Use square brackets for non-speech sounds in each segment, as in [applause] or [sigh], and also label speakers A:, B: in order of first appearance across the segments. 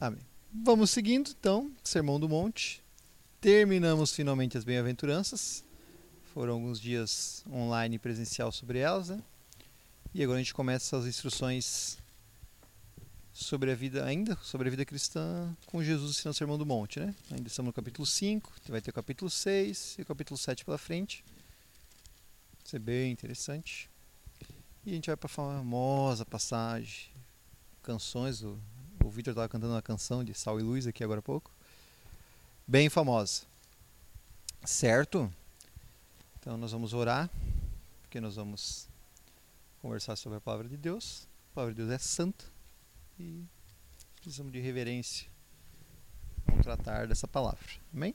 A: Amém. Vamos seguindo, então, Sermão do Monte. Terminamos finalmente as bem-aventuranças. Foram alguns dias online e presencial sobre elas, né? E agora a gente começa as instruções sobre a vida, ainda sobre a vida cristã com Jesus ensinando o Sermão do Monte, né? Ainda estamos no capítulo 5, vai ter o capítulo 6 e o capítulo 7 pela frente. Vai ser bem interessante. E a gente vai para a famosa passagem, canções, o, o Victor estava cantando uma canção de Sal e Luz aqui agora há pouco. Bem famosa. Certo? Então nós vamos orar, porque nós vamos conversar sobre a palavra de Deus. A palavra de Deus é santa e precisamos de reverência. Vamos tratar dessa palavra. Amém?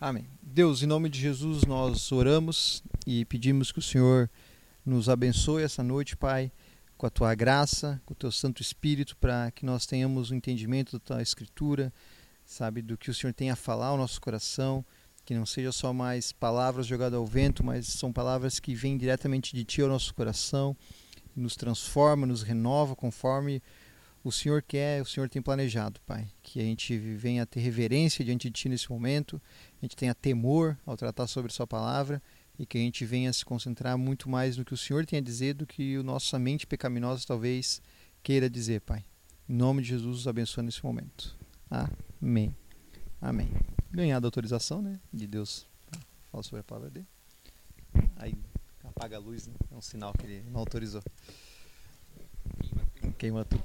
A: Amém. Deus, em nome de Jesus, nós oramos e pedimos que o Senhor nos abençoe essa noite, Pai, com a tua graça, com o teu Santo Espírito, para que nós tenhamos o um entendimento da tua Escritura, sabe, do que o Senhor tem a falar ao nosso coração, que não seja só mais palavras jogadas ao vento, mas são palavras que vêm diretamente de ti ao nosso coração, nos transforma, nos renova conforme o Senhor quer, o Senhor tem planejado, Pai. Que a gente venha ter reverência diante de Ti nesse momento, a gente tenha temor ao tratar sobre Sua palavra e que a gente venha se concentrar muito mais no que o Senhor tem a dizer do que a nossa mente pecaminosa talvez queira dizer, Pai. Em nome de Jesus, os abençoe nesse momento. Amém. Amém. Ganhada a autorização né, de Deus falar sobre a palavra dele. Aí apaga a luz, né? é um sinal que ele não autorizou. Queima tudo.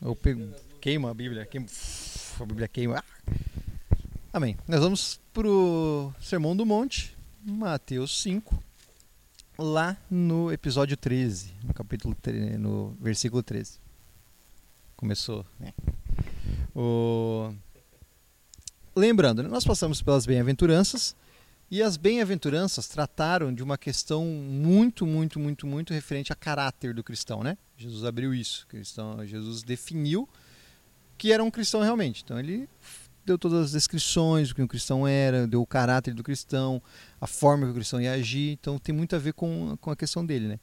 A: Eu pego, queima a Bíblia, queima, a Bíblia queima. Amém. Nós vamos para o Sermão do Monte, Mateus 5, lá no episódio 13, no capítulo no versículo 13. Começou, né? O... Lembrando, nós passamos pelas bem-aventuranças e as bem-aventuranças trataram de uma questão muito, muito, muito, muito referente a caráter do cristão, né? Jesus abriu isso, cristão, Jesus definiu que era um cristão realmente. Então ele deu todas as descrições do que um cristão era, deu o caráter do cristão, a forma que o cristão ia agir. Então tem muito a ver com, com a questão dele, né?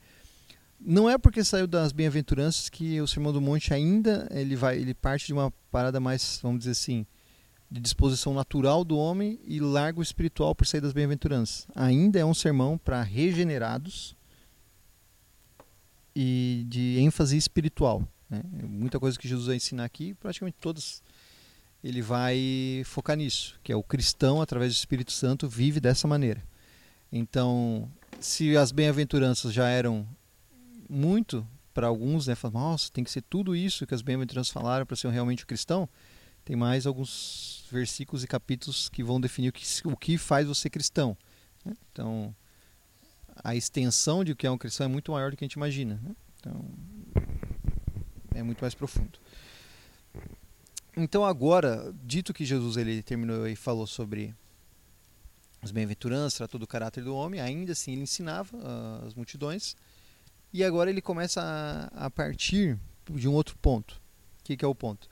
A: Não é porque saiu das bem-aventuranças que o Sermão do Monte ainda ele vai, ele parte de uma parada mais, vamos dizer assim, de disposição natural do homem e largo espiritual por sair das bem-aventuranças. Ainda é um sermão para regenerados e de ênfase espiritual. Né? Muita coisa que Jesus vai ensinar aqui, praticamente todas ele vai focar nisso, que é o cristão, através do Espírito Santo, vive dessa maneira. Então, se as bem-aventuranças já eram muito para alguns, né, falam, nossa, tem que ser tudo isso que as bem-aventuranças falaram para ser realmente um cristão, tem mais alguns versículos e capítulos que vão definir o que, o que faz você cristão. Né? Então, a extensão de o que é um cristão é muito maior do que a gente imagina. Né? Então, é muito mais profundo. Então agora, dito que Jesus ele terminou e falou sobre as bem-aventuranças, tratou do caráter do homem, ainda assim ele ensinava uh, as multidões. E agora ele começa a, a partir de um outro ponto. O que, que é o ponto?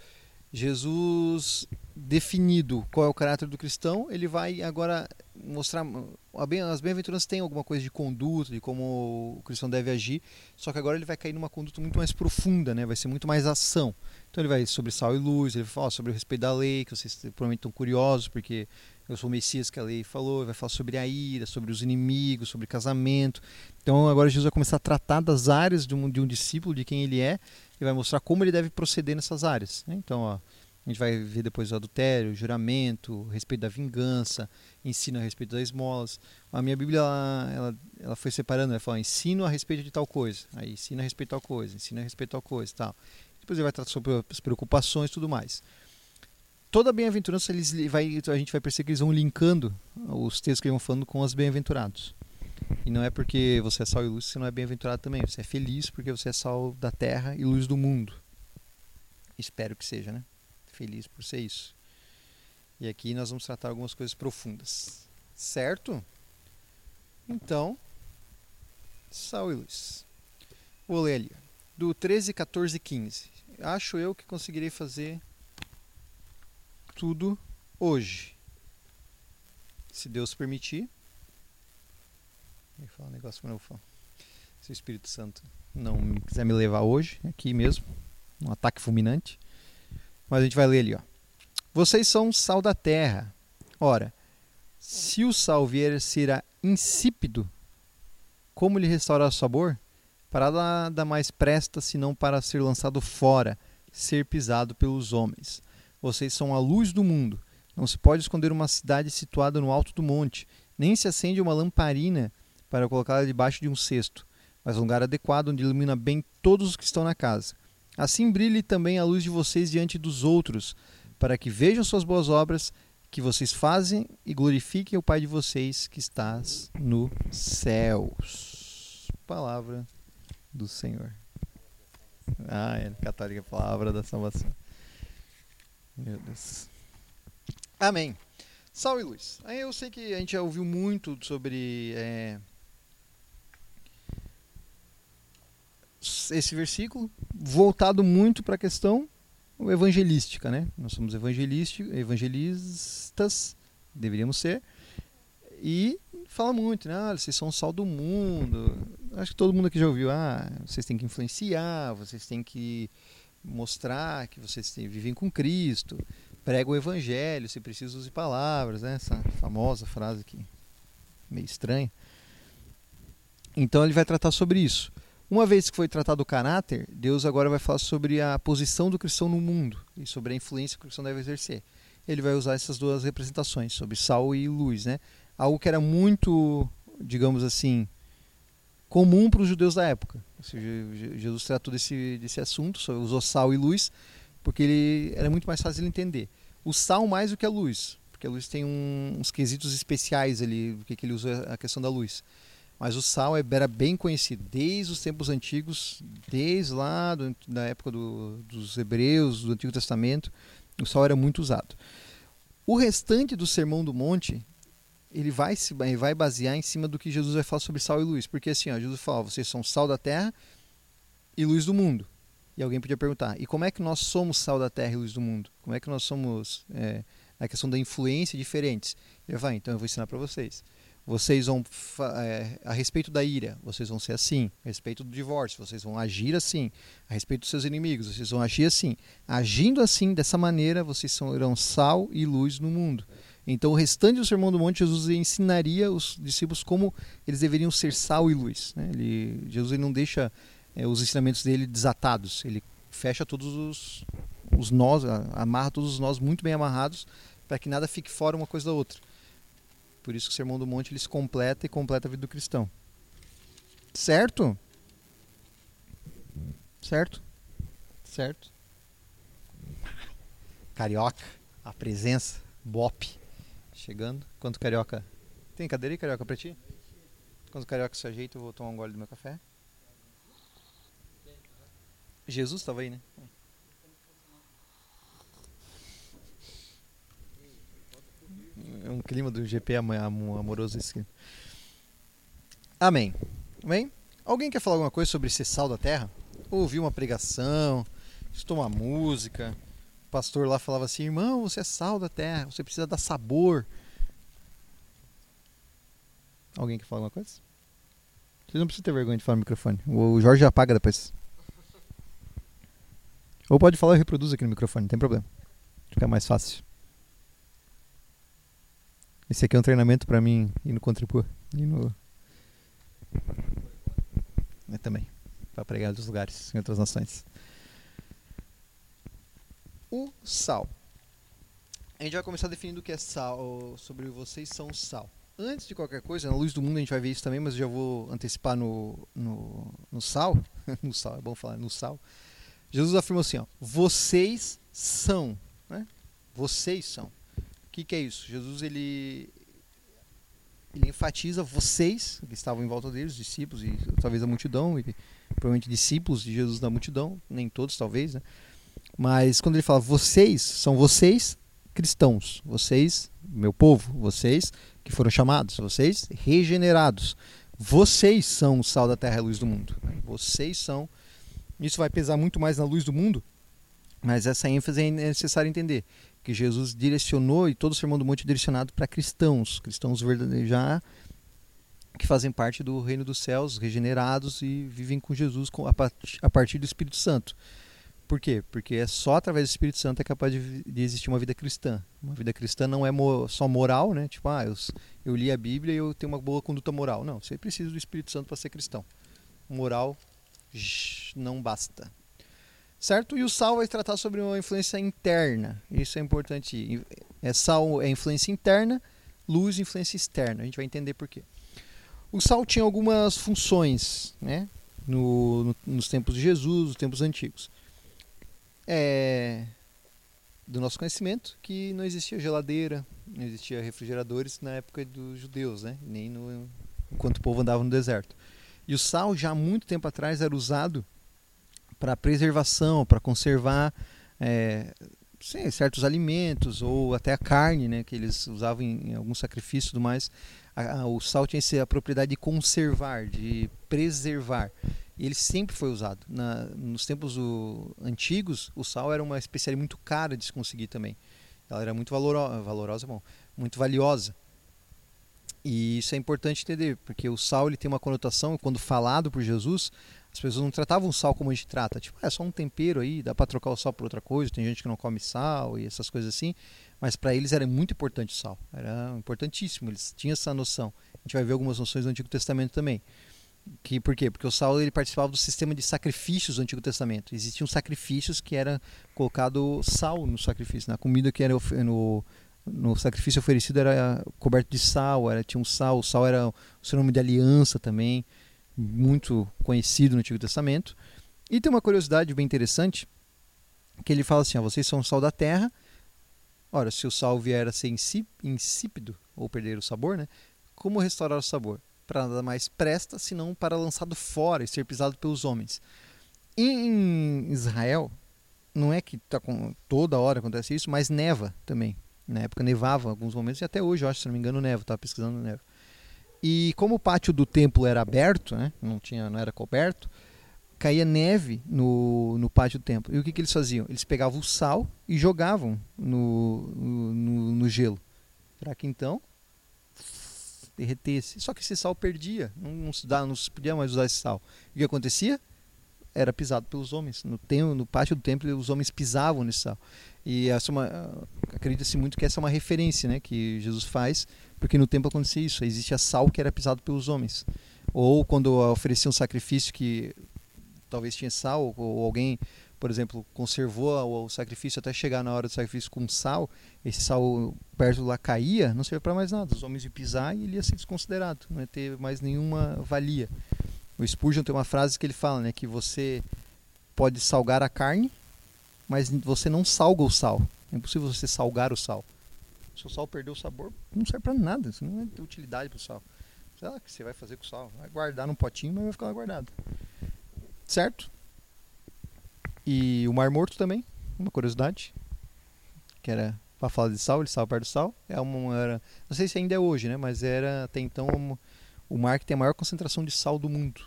A: Jesus definido qual é o caráter do cristão, ele vai agora mostrar as bem-aventuranças têm alguma coisa de conduta, de como o cristão deve agir, só que agora ele vai cair numa conduta muito mais profunda, né? Vai ser muito mais ação. Então ele vai sobre sal e luz, ele vai falar sobre o respeito da lei, que vocês provavelmente estão curiosos, porque eu sou o Messias que a lei falou, ele vai falar sobre a ira, sobre os inimigos, sobre casamento. Então agora Jesus vai começar a tratar das áreas de um, de um discípulo, de quem ele é, e vai mostrar como ele deve proceder nessas áreas. Né? Então, ó, a gente vai ver depois o adultério, o juramento, respeito da vingança, ensino a respeito das esmolas. A minha Bíblia ela, ela, ela foi separando, ela fala ensino a respeito de tal coisa, aí ensina a respeito de tal coisa, ensina a respeito de tal coisa, tal. Depois ele vai tratar sobre as preocupações e tudo mais. Toda bem-aventurança, eles vai, a gente vai perceber que eles vão linkando os textos que eles vão falando com os bem-aventurados. E não é porque você é sal e luz que você não é bem-aventurado também. Você é feliz porque você é sal da terra e luz do mundo. Espero que seja, né? Feliz por ser isso. E aqui nós vamos tratar algumas coisas profundas. Certo? Então, sal e luz. Vou ler ali. Do 13, 14 e 15 acho eu que conseguirei fazer tudo hoje. Se Deus permitir. Vou falar um negócio que eu falar. Se o Espírito Santo não quiser me levar hoje, aqui mesmo, um ataque fulminante. Mas a gente vai ler ali, ó. Vocês são sal da terra. Ora, se o sal vier a ser insípido, como lhe restaurar o sabor? Para nada mais presta senão para ser lançado fora, ser pisado pelos homens. Vocês são a luz do mundo. Não se pode esconder uma cidade situada no alto do monte, nem se acende uma lamparina para colocá-la debaixo de um cesto, mas um lugar adequado onde ilumina bem todos os que estão na casa. Assim brilhe também a luz de vocês diante dos outros, para que vejam suas boas obras que vocês fazem e glorifiquem o Pai de vocês que estás no céus. Palavra do Senhor. Ah, é católica, palavra da salvação. Meu Deus. Amém. Sal e luz. Eu sei que a gente já ouviu muito sobre é, esse versículo, voltado muito para a questão evangelística, né? Nós somos evangelistas, deveríamos ser, e fala muito, né? Ah, vocês são o sal do mundo. Acho que todo mundo aqui já ouviu, ah, vocês têm que influenciar, vocês têm que mostrar que vocês vivem com Cristo, prega o evangelho, se precisa use palavras, né? Essa famosa frase aqui, meio estranha. Então ele vai tratar sobre isso. Uma vez que foi tratado o caráter, Deus agora vai falar sobre a posição do cristão no mundo e sobre a influência que o cristão deve exercer. Ele vai usar essas duas representações, sobre sal e luz, né? Algo que era muito, digamos assim, comum para os judeus da época. Jesus tratou desse, desse assunto, usou sal e luz, porque ele era muito mais fácil de entender. O sal mais do que a luz, porque a luz tem um, uns quesitos especiais ali, porque que ele usa a questão da luz. Mas o sal era bem conhecido desde os tempos antigos, desde lá do, da época do, dos hebreus, do Antigo Testamento, o sal era muito usado. O restante do Sermão do Monte, ele vai se vai basear em cima do que Jesus vai falar sobre sal e luz, porque assim, ó, Jesus fala, vocês são sal da terra e luz do mundo. E alguém podia perguntar, e como é que nós somos sal da terra e luz do mundo? Como é que nós somos é, a questão da influência diferentes? Ele vai, então eu vou ensinar para vocês vocês vão é, a respeito da ira, vocês vão ser assim, a respeito do divórcio, vocês vão agir assim, a respeito dos seus inimigos, vocês vão agir assim. Agindo assim, dessa maneira, vocês serão sal e luz no mundo. Então, o restante do Sermão do Monte, Jesus ensinaria os discípulos como eles deveriam ser sal e luz. Né? Ele, Jesus ele não deixa é, os ensinamentos dele desatados, ele fecha todos os, os nós, amarra todos os nós muito bem amarrados, para que nada fique fora uma coisa da outra. Por isso que o Sermão do Monte ele se completa e completa a vida do cristão. Certo? Certo? Certo? Carioca, a presença, Bop, chegando. Quanto carioca? Tem cadeira aí, carioca, pra ti? Quando carioca se ajeita, eu vou tomar um gole do meu café. Jesus estava aí, né? É um clima do GP amoroso esse. Amém. Amém? Alguém quer falar alguma coisa sobre ser sal da terra? Ouviu uma pregação, escutou uma música, o pastor lá falava assim: irmão, você é sal da terra, você precisa dar sabor. Alguém quer falar alguma coisa? Vocês não precisam ter vergonha de falar no microfone. O Jorge apaga depois. Ou pode falar e reproduz aqui no microfone, não tem problema. Fica mais fácil. Esse aqui é um treinamento para mim ir no Contribua. E no. É também. Para pregar em outros lugares, em outras nações. O sal. A gente vai começar definindo o que é sal, sobre vocês são sal. Antes de qualquer coisa, na luz do mundo a gente vai ver isso também, mas eu já vou antecipar no, no, no sal. [laughs] no sal, é bom falar, no sal. Jesus afirmou assim: ó, vocês são. Né? Vocês são que, que é isso? Jesus ele, ele enfatiza vocês que estavam em volta dele, os discípulos e talvez a multidão, e provavelmente discípulos de Jesus da multidão, nem todos talvez, né? Mas quando ele fala vocês, são vocês cristãos, vocês, meu povo, vocês que foram chamados, vocês regenerados. Vocês são o sal da terra e a luz do mundo. Vocês são. Isso vai pesar muito mais na luz do mundo, mas essa ênfase é necessário entender que Jesus direcionou e todo o Sermão do Monte é direcionado para cristãos, cristãos já que fazem parte do reino dos céus, regenerados e vivem com Jesus a partir do Espírito Santo. Por quê? Porque é só através do Espírito Santo é capaz de, de existir uma vida cristã. Uma vida cristã não é mo só moral, né? Tipo, ah, eu, eu li a Bíblia e eu tenho uma boa conduta moral. Não, você precisa do Espírito Santo para ser cristão. Moral não basta. Certo? E o sal vai tratar sobre uma influência interna. Isso é importante. É sal é influência interna, luz influência externa. A gente vai entender por quê. O sal tinha algumas funções, né? No, no, nos tempos de Jesus, nos tempos antigos é, do nosso conhecimento que não existia geladeira, não existia refrigeradores na época dos judeus, né? nem no, enquanto o povo andava no deserto. E o sal, já há muito tempo atrás, era usado para preservação, para conservar é, sim, certos alimentos ou até a carne, né, que eles usavam em, em algum sacrifício e tudo mais. A, a, o sal tinha a propriedade de conservar, de preservar. E ele sempre foi usado. Na, nos tempos do, antigos, o sal era uma especiaria muito cara de se conseguir também. Ela era muito valoro, valorosa, bom, muito valiosa. E isso é importante entender, porque o sal ele tem uma conotação, quando falado por Jesus, as pessoas não tratavam o sal como a gente trata. Tipo, ah, é só um tempero aí, dá para trocar o sal por outra coisa. Tem gente que não come sal e essas coisas assim. Mas para eles era muito importante o sal. Era importantíssimo, eles tinham essa noção. A gente vai ver algumas noções do Antigo Testamento também. Que, por quê? Porque o Saulo ele participava do sistema de sacrifícios do Antigo Testamento. Existiam sacrifícios que era colocado sal no sacrifício, na comida que era no, no sacrifício oferecido era coberto de sal, era tinha um sal, o sal era o seu nome de aliança também, muito conhecido no Antigo Testamento. E tem uma curiosidade bem interessante, que ele fala assim, ó, vocês são o sal da terra. Ora, se o sal vier a ser insípido ou perder o sabor, né? Como restaurar o sabor? para nada mais presta senão para lançado fora e ser pisado pelos homens. Em Israel, não é que tá com, toda hora acontece isso, mas neva também. Na época nevava em alguns momentos e até hoje, eu acho, se não me engano, neva. Estava pesquisando neva. E como o pátio do templo era aberto, né, não tinha, não era coberto, caía neve no, no pátio do templo. E o que, que eles faziam? Eles pegavam o sal e jogavam no, no, no gelo, para que então derretesse. Só que esse sal perdia, não, não, se dá, não se podia mais usar esse sal. O que acontecia? Era pisado pelos homens. No, templo, no pátio do templo, os homens pisavam nesse sal. E é uma, acredita-se muito que essa é uma referência né, que Jesus faz, porque no templo acontecia isso. Existia sal que era pisado pelos homens. Ou quando oferecia um sacrifício que talvez tinha sal, ou alguém por exemplo, conservou o sacrifício até chegar na hora do sacrifício com sal, esse sal perto lá caía, não servia para mais nada. Os homens iam pisar e ele ia ser desconsiderado, não ia ter mais nenhuma valia. O Spurgeon tem uma frase que ele fala, né, que você pode salgar a carne, mas você não salga o sal. É impossível você salgar o sal. Se o sal perdeu o sabor, não serve para nada, isso não é utilidade para o sal. Sei lá o que você vai fazer com o sal. Vai guardar num potinho, mas vai ficar lá guardado. Certo? E o Mar Morto também, uma curiosidade, que era para falar de sal, ele estava perto do sal. É uma, era, não sei se ainda é hoje, né? Mas era até então um, o mar que tem a maior concentração de sal do mundo.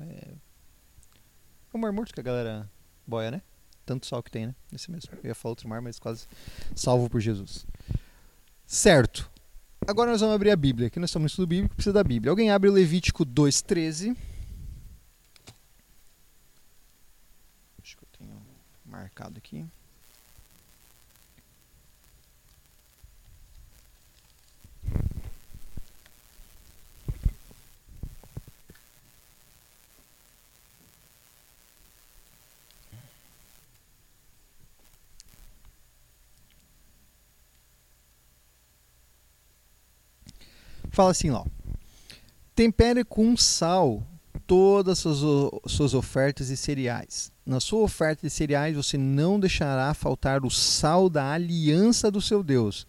A: É, é o Mar Morto que a galera boia, né? Tanto sal que tem, né? Esse mesmo. Eu ia falar outro mar, mas quase salvo por Jesus. Certo. Agora nós vamos abrir a Bíblia. Aqui nós estamos no estudo bíblico, precisa da Bíblia. Alguém abre o Levítico 2,13. marcado aqui. Fala assim, ó. Tempere com sal todas as suas ofertas e cereais. Na sua oferta de cereais você não deixará faltar o sal da aliança do seu Deus.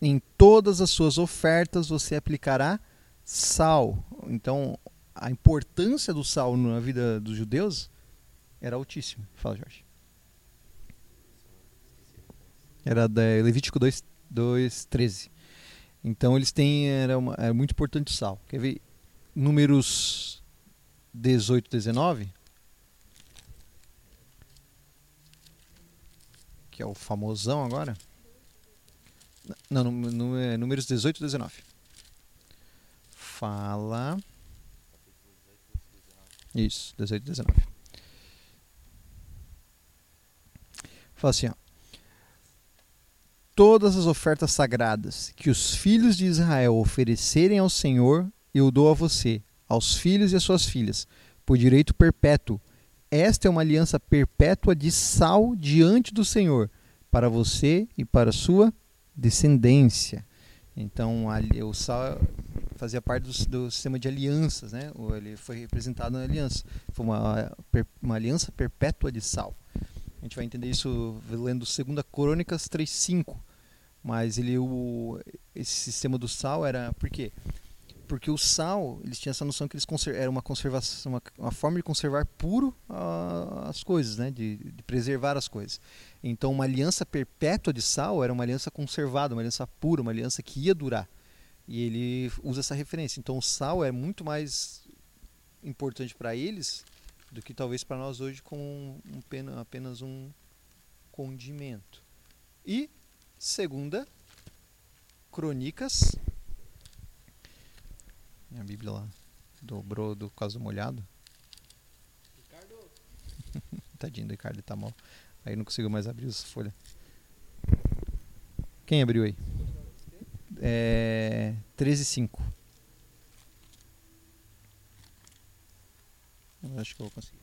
A: Em todas as suas ofertas você aplicará sal. Então, a importância do sal na vida dos judeus era altíssima. Fala, Jorge. Era da Levítico 2, 2 13. Então eles têm era, uma, era muito importante o sal. Quer ver números 18, 19, que é o famosão agora. Não, no, no, é números 18 e 19. Fala. Isso, 18 e 19. Fala assim, ó. Todas as ofertas sagradas que os filhos de Israel oferecerem ao Senhor, eu dou a você, aos filhos e às suas filhas, por direito perpétuo. Esta é uma aliança perpétua de sal diante do Senhor, para você e para sua descendência. Então, o sal fazia parte do, do, sistema de alianças, né? Ele foi representado na aliança. Foi uma, uma aliança perpétua de sal. A gente vai entender isso lendo 2 Crônicas 3.5. Mas ele, o, esse sistema do sal era... Por quê? Porque o sal, eles tinham essa noção que eles era uma conservação, uma, uma forma de conservar puro uh, as coisas, né? De, de, preservar as coisas. Então, uma aliança perpétua de sal era uma aliança conservada, uma aliança pura, uma aliança que ia durar. E ele usa essa referência. Então, o sal é muito mais importante para eles do que talvez para nós hoje com um, apenas um condimento. E segunda Crônicas minha Bíblia lá dobrou do caso molhado. Ricardo. [laughs] Tadinho do Ricardo, tá mal. Aí não consigo mais abrir essa folha. Quem abriu aí? É 13 5. Eu acho que eu vou conseguir.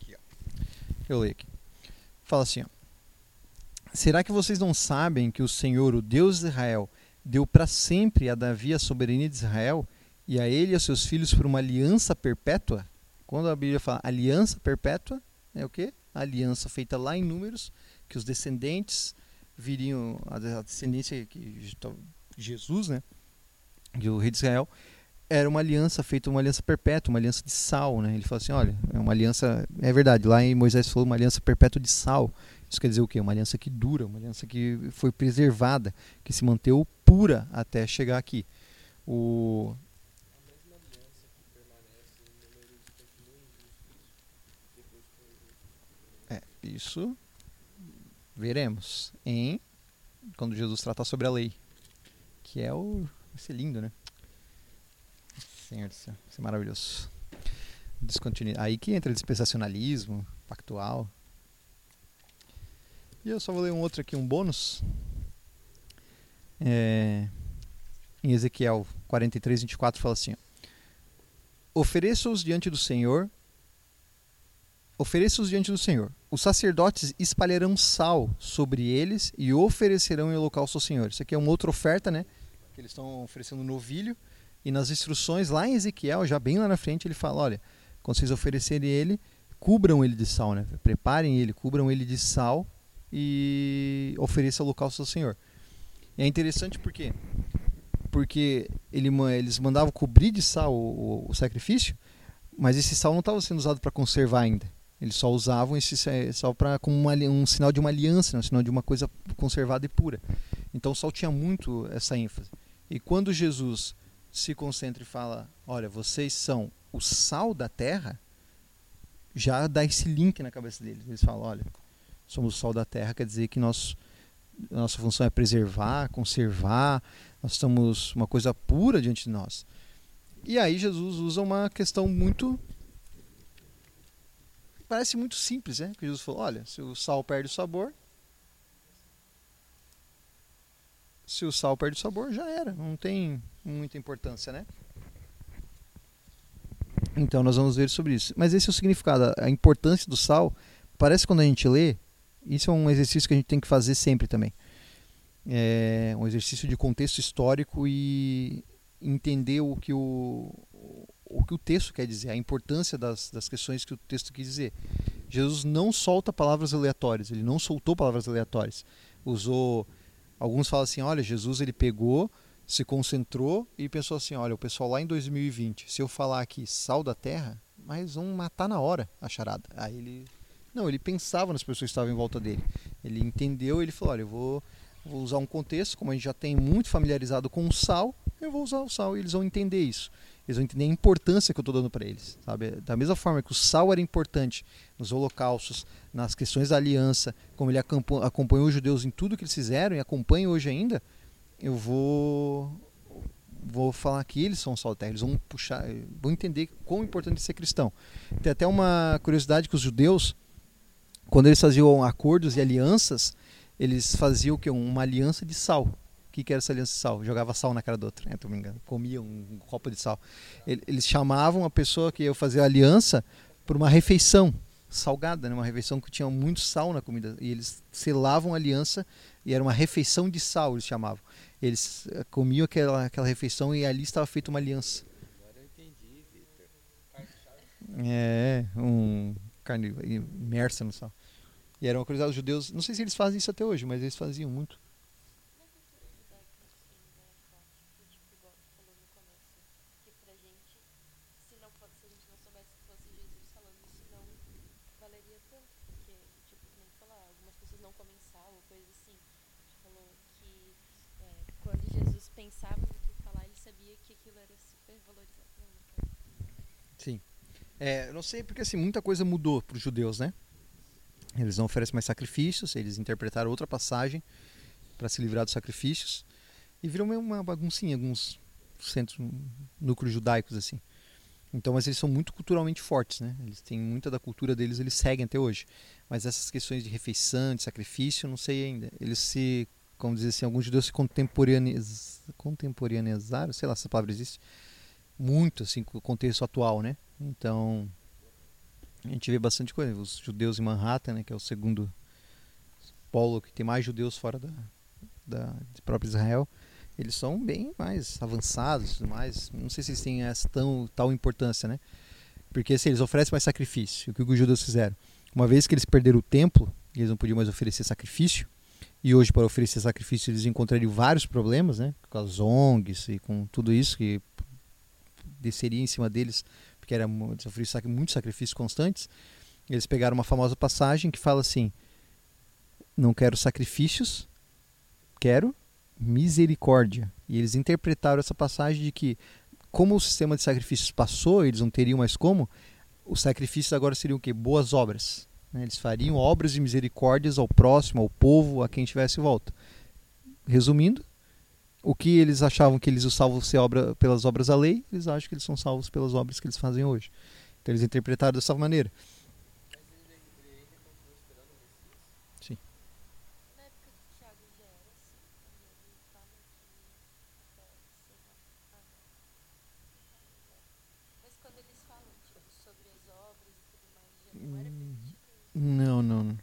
A: Aqui, ó. Eu leio aqui. Fala assim, ó. Será que vocês não sabem que o Senhor, o Deus de Israel, deu para sempre a Davi a soberania de Israel e a ele e a seus filhos por uma aliança perpétua? Quando a Bíblia fala aliança perpétua, é o que? aliança feita lá em Números, que os descendentes viriam, a descendência que Jesus, né, que o rei de Israel, era uma aliança feita, uma aliança perpétua, uma aliança de sal, né? Ele falou assim, olha, é uma aliança, é verdade, lá em Moisés falou uma aliança perpétua de sal. Isso quer dizer o quê? Uma aliança que dura, uma aliança que foi preservada, que se manteve pura até chegar aqui. O É, isso veremos em quando Jesus tratar sobre a lei, que é o vai ser lindo, né? Senhor do céu, isso é maravilhoso. Descontinuidade. Aí que entra dispensacionalismo, pactual. E eu só vou ler um outro aqui, um bônus. É, em Ezequiel 43, 24 fala assim: Ofereça-os diante do Senhor. Ofereça-os diante do Senhor. Os sacerdotes espalharão sal sobre eles e oferecerão em holocausto ao Senhor. Isso aqui é uma outra oferta, né? Que eles estão oferecendo novilho. E nas instruções, lá em Ezequiel, já bem lá na frente, ele fala: olha, quando vocês oferecerem ele, cubram ele de sal, né? Preparem ele, cubram ele de sal e ofereça holocausto ao Senhor. E é interessante porque porque ele, eles mandavam cobrir de sal o, o, o sacrifício, mas esse sal não estava sendo usado para conservar ainda. Eles só usavam esse sal para como uma, um sinal de uma aliança, né? um sinal de uma coisa conservada e pura. Então o sal tinha muito essa ênfase. E quando Jesus se concentra e fala: Olha, vocês são o sal da terra, já dá esse link na cabeça deles. Eles falam: Olha, somos o sal da terra, quer dizer que nós, nossa função é preservar, conservar, nós estamos uma coisa pura diante de nós. E aí Jesus usa uma questão muito. Parece muito simples, né? Que Jesus falou: olha, se o sal perde o sabor, se o sal perde o sabor, já era, não tem muita importância, né? Então nós vamos ver sobre isso. Mas esse é o significado, a importância do sal. Parece quando a gente lê, isso é um exercício que a gente tem que fazer sempre também. É um exercício de contexto histórico e entender o que o, o que o texto quer dizer, a importância das, das questões que o texto quer dizer. Jesus não solta palavras aleatórias, ele não soltou palavras aleatórias. Usou alguns falam assim, olha, Jesus ele pegou, se concentrou e pensou assim, olha, o pessoal lá em 2020, se eu falar aqui sal da terra, mas vão matar na hora a charada. Aí ele não, ele pensava nas pessoas que estavam em volta dele. Ele entendeu, ele falou, olha, eu vou, vou usar um contexto, como a gente já tem muito familiarizado com o sal, eu vou usar o sal e eles vão entender isso. Eles vão entender a importância que eu estou dando para eles. Sabe? Da mesma forma que o sal era importante nos holocaustos, nas questões da aliança, como ele acompanhou os judeus em tudo que eles fizeram e acompanha hoje ainda, eu vou vou falar que eles são sal terra, eles vão puxar, vão entender quão importante é ser cristão. Tem até uma curiosidade que os judeus quando eles faziam acordos e alianças, eles faziam o que? Uma aliança de sal. Que, que era essa aliança de sal? Jogava sal na cara do outro, né? Tô brincando. Comia um copo de sal. Eles chamavam a pessoa que ia fazer a aliança por uma refeição salgada, né? uma refeição que tinha muito sal na comida. E eles selavam a aliança e era uma refeição de sal, eles chamavam. Eles eh, comiam aquela, aquela refeição e ali estava feita uma aliança.
B: Agora eu entendi, Victor.
A: É, um carne imersa no sal. E era uma coisa os judeus, não sei se eles fazem isso até hoje, mas eles faziam muito.
C: Na cultura judaica, assim, né, Cláudio, tipo, igual tu falou no começo, que pra gente, se não fosse, se a gente não soubesse que fosse Jesus falando isso, não valeria tanto, porque, tipo, que nem tu falar, algumas pessoas não comem sal ou coisa assim. Tu falou que é, quando Jesus pensava no que falar, ele sabia que aquilo era super valorizado. Não, não quero.
A: Sim. É, não sei porque assim, muita coisa mudou para os judeus, né? Eles não oferecem mais sacrifícios, eles interpretaram outra passagem para se livrar dos sacrifícios e viram meio uma baguncinha, alguns centros, núcleos judaicos assim. Então, mas eles são muito culturalmente fortes, né? Eles têm muita da cultura deles, eles seguem até hoje. Mas essas questões de refeição, de sacrifício, não sei ainda. Eles se, como dizer assim, alguns judeus se contemporaneiz, contemporaneizaram, sei lá se essa palavra existe, muito assim com o contexto atual, né? Então, a gente vê bastante coisa. Os judeus em Manhattan, né, que é o segundo polo que tem mais judeus fora da, da de próprio Israel, eles são bem mais avançados, mais. Não sei se eles têm essa tão tal importância, né? Porque se eles oferecem mais sacrifício, o que os judeus fizeram? Uma vez que eles perderam o templo, eles não podiam mais oferecer sacrifício. E hoje para oferecer sacrifício eles encontrariam vários problemas, né? Com as ONGs e com tudo isso que desceria em cima deles porque era sofrido muitos sacrifícios constantes, eles pegaram uma famosa passagem que fala assim: Não quero sacrifícios, quero misericórdia. E eles interpretaram essa passagem de que, como o sistema de sacrifícios passou, eles não teriam mais como, os sacrifícios agora seriam o quê? Boas obras. Né? Eles fariam obras de misericórdias ao próximo, ao povo, a quem tivesse volta. Resumindo, o que eles achavam que eles o salvam ser obra, pelas obras da lei, eles acham que eles são salvos pelas obras que eles fazem hoje. Então eles interpretaram dessa maneira. Sim.
C: Não. não.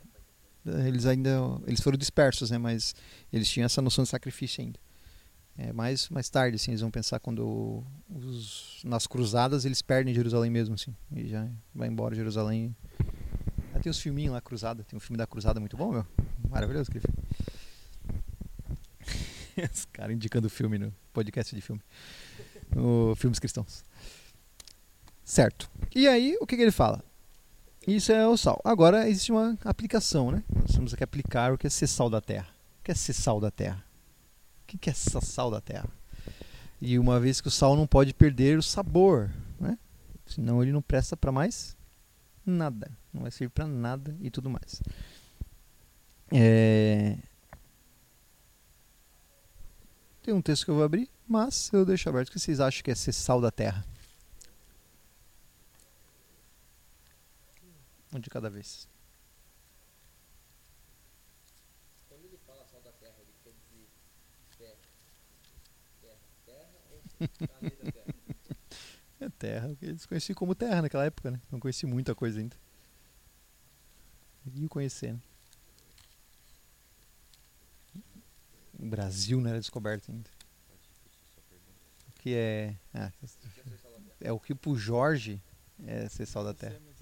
A: Eles ainda eles foram dispersos, né? Mas eles tinham essa noção de sacrifício ainda. É, mais mais tarde, assim, eles vão pensar quando os, nas cruzadas eles perdem Jerusalém mesmo, assim, e já vai embora Jerusalém. Ah, tem os filminhos lá, Cruzada, tem um filme da Cruzada muito bom, meu, maravilhoso aquele filme. [laughs] Os caras indicando filme no podcast de filme, no Filmes Cristãos. Certo. E aí, o que, que ele fala? Isso é o sal. Agora existe uma aplicação, né? Nós temos que aplicar o que é ser sal da terra. O que é ser sal da terra? O que é essa sal da terra? E uma vez que o sal não pode perder o sabor, né? Senão ele não presta para mais nada. Não vai servir para nada e tudo mais. É... Tem um texto que eu vou abrir, mas eu deixo aberto. O que vocês acham que é ser sal da terra? Um de cada vez.
B: Quando ele fala sal da terra, ele quer dizer terra, terra, terra ou além da terra? [laughs]
A: É terra, eles conheciam como terra naquela época, né? Não conheci muita coisa ainda. E conhecer, né? O Brasil não era descoberto ainda. O que é. Ah,
B: O que é
A: é o que pro Jorge é ser sal da terra.
B: Não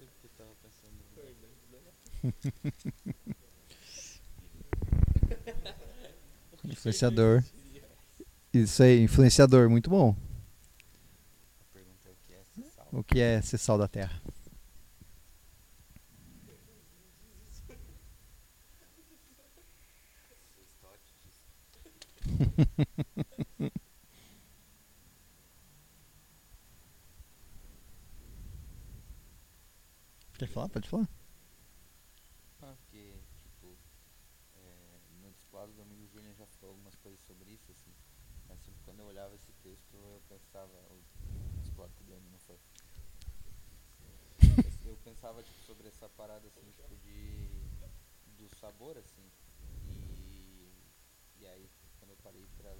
B: [laughs]
A: Isso aí, influenciador, muito bom.
B: A pergunta é o que é ser sal.
A: O que é ser sal da terra? [laughs] Quer falar? Pode falar.
B: Ah, porque, tipo, é, no discipulado do amigo Júnior já falou algumas coisas sobre isso, assim. Mas tipo, quando eu olhava esse texto, eu pensava, o discipulado que o Dani não foi. Eu pensava, tipo, sobre essa parada, assim, tipo, de do sabor, assim. E, e aí, quando eu parei pra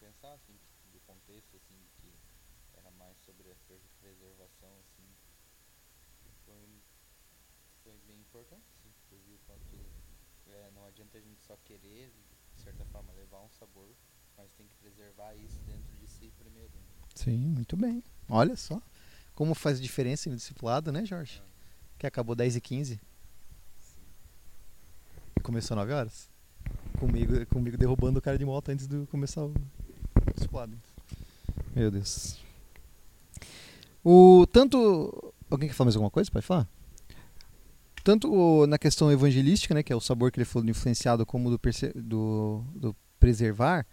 B: pensar, assim, do contexto, assim, que era mais sobre a pre- preservação, assim, foi, foi bem importante, assim, eu vi o quanto é, não adianta a gente só querer, de certa forma, levar um sabor, mas tem que preservar isso dentro de si primeiro. né?
A: Sim, muito bem. Olha só. Como faz diferença no discipulado, né, Jorge? Que acabou 10 e 15 e começou 9 horas. Comigo, comigo derrubando o cara de moto antes de começar o discipulado. Meu Deus. O tanto. Alguém quer falar mais alguma coisa? Pode falar? Tanto na questão evangelística, né, que é o sabor que ele falou do influenciado, como do, do, do preservar,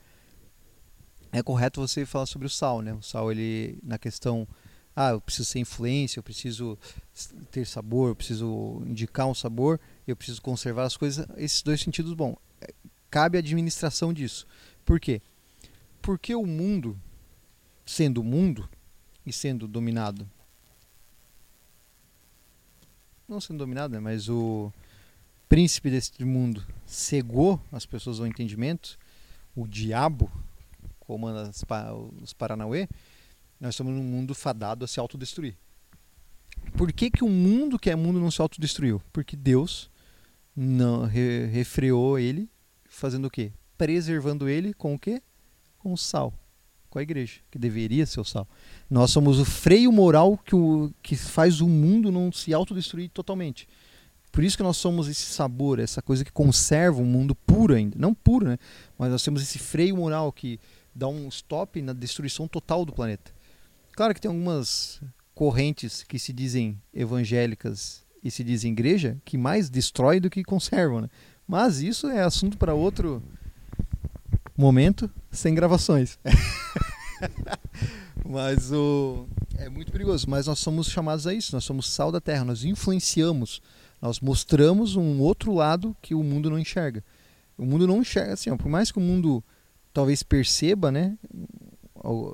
A: é correto você falar sobre o sal, né? O sal, ele, na questão, ah, eu preciso ser influência, eu preciso ter sabor, eu preciso indicar um sabor, eu preciso conservar as coisas, esses dois sentidos, bom, é, cabe a administração disso. Por quê? Porque o mundo, sendo o mundo e sendo dominado, não sendo dominado, né, mas o príncipe deste mundo cegou as pessoas ao entendimento, o diabo comanda os Paranauê, nós estamos num mundo fadado a se autodestruir. Por que, que o mundo que é mundo não se autodestruiu? Porque Deus não re- refreou ele, fazendo o quê? Preservando ele com o quê? Com o sal, com a igreja, que deveria ser o sal. Nós somos o freio moral que, o, que faz o mundo não se autodestruir totalmente. Por isso que nós somos esse sabor, essa coisa que conserva o mundo puro ainda. Não puro, né? Mas nós temos esse freio moral que dá um stop na destruição total do planeta. Claro que tem algumas correntes que se dizem evangélicas e se dizem igreja que mais destrói do que conservam, né? Mas isso é assunto para outro momento sem gravações. [laughs] Mas o é muito perigoso, mas nós somos chamados a isso, nós somos sal da terra, nós influenciamos, nós mostramos um outro lado que o mundo não enxerga. O mundo não enxerga assim, ó, por mais que o mundo talvez perceba, né,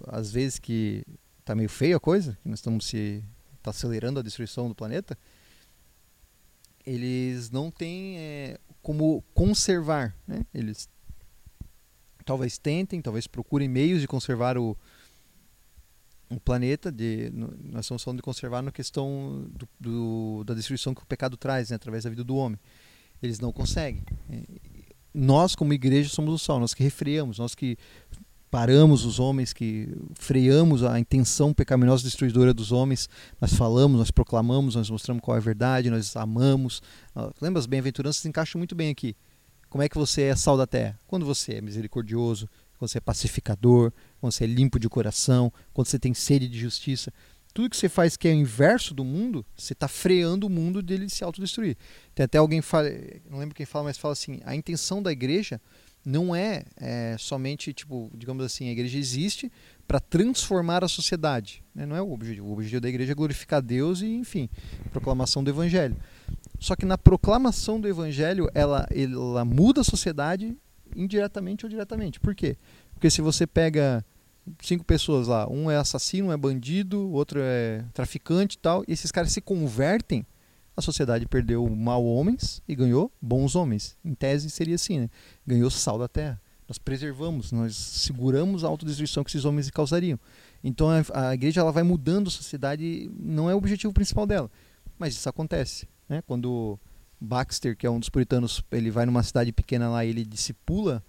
A: às vezes que tá meio feia a coisa, que nós estamos se tá acelerando a destruição do planeta, eles não têm é, como conservar, né? Eles talvez tentem, talvez procurem meios de conservar o, o planeta. De, nós estamos falando de conservar na questão do, do- da destruição que o pecado traz, né? através da vida do homem. Eles não conseguem. É, Nós, como igreja, somos o sol, nós que refreamos, nós que paramos os homens, que freamos a intenção pecaminosa destruidora dos homens, nós falamos, nós proclamamos, nós mostramos qual é a verdade, nós amamos. Ah, Lembra, as bem-aventuranças se encaixam muito bem aqui. Como é que você é sal da terra? Quando você é misericordioso, quando você é pacificador, quando você é limpo de coração, quando você tem sede de justiça. Tudo que você faz que é o inverso do mundo, você está freando o mundo dele se autodestruir. Tem até alguém fala, não lembro quem fala, mas fala assim: a intenção da igreja não é, é, somente, tipo, digamos assim, a igreja existe para transformar a sociedade. né? Não é o objetivo. O objetivo da igreja é glorificar Deus e, enfim, proclamação do evangelho. Só que na proclamação do evangelho, ela, ela muda a sociedade indiretamente ou diretamente. Por quê? Porque se você pega cinco pessoas lá, um é assassino, um é bandido, outro é traficante e tal, e esses caras se convertem, a sociedade perdeu mal homens e ganhou bons homens. Em tese seria assim, né? Ganhou sal da terra. Nós preservamos, nós seguramos a autodestruição que esses homens causariam. Então a, a igreja ela vai mudando a sociedade, não é o objetivo principal dela. Mas isso acontece, né? Quando Baxter, que é um dos puritanos, ele vai numa cidade pequena lá ele discipula,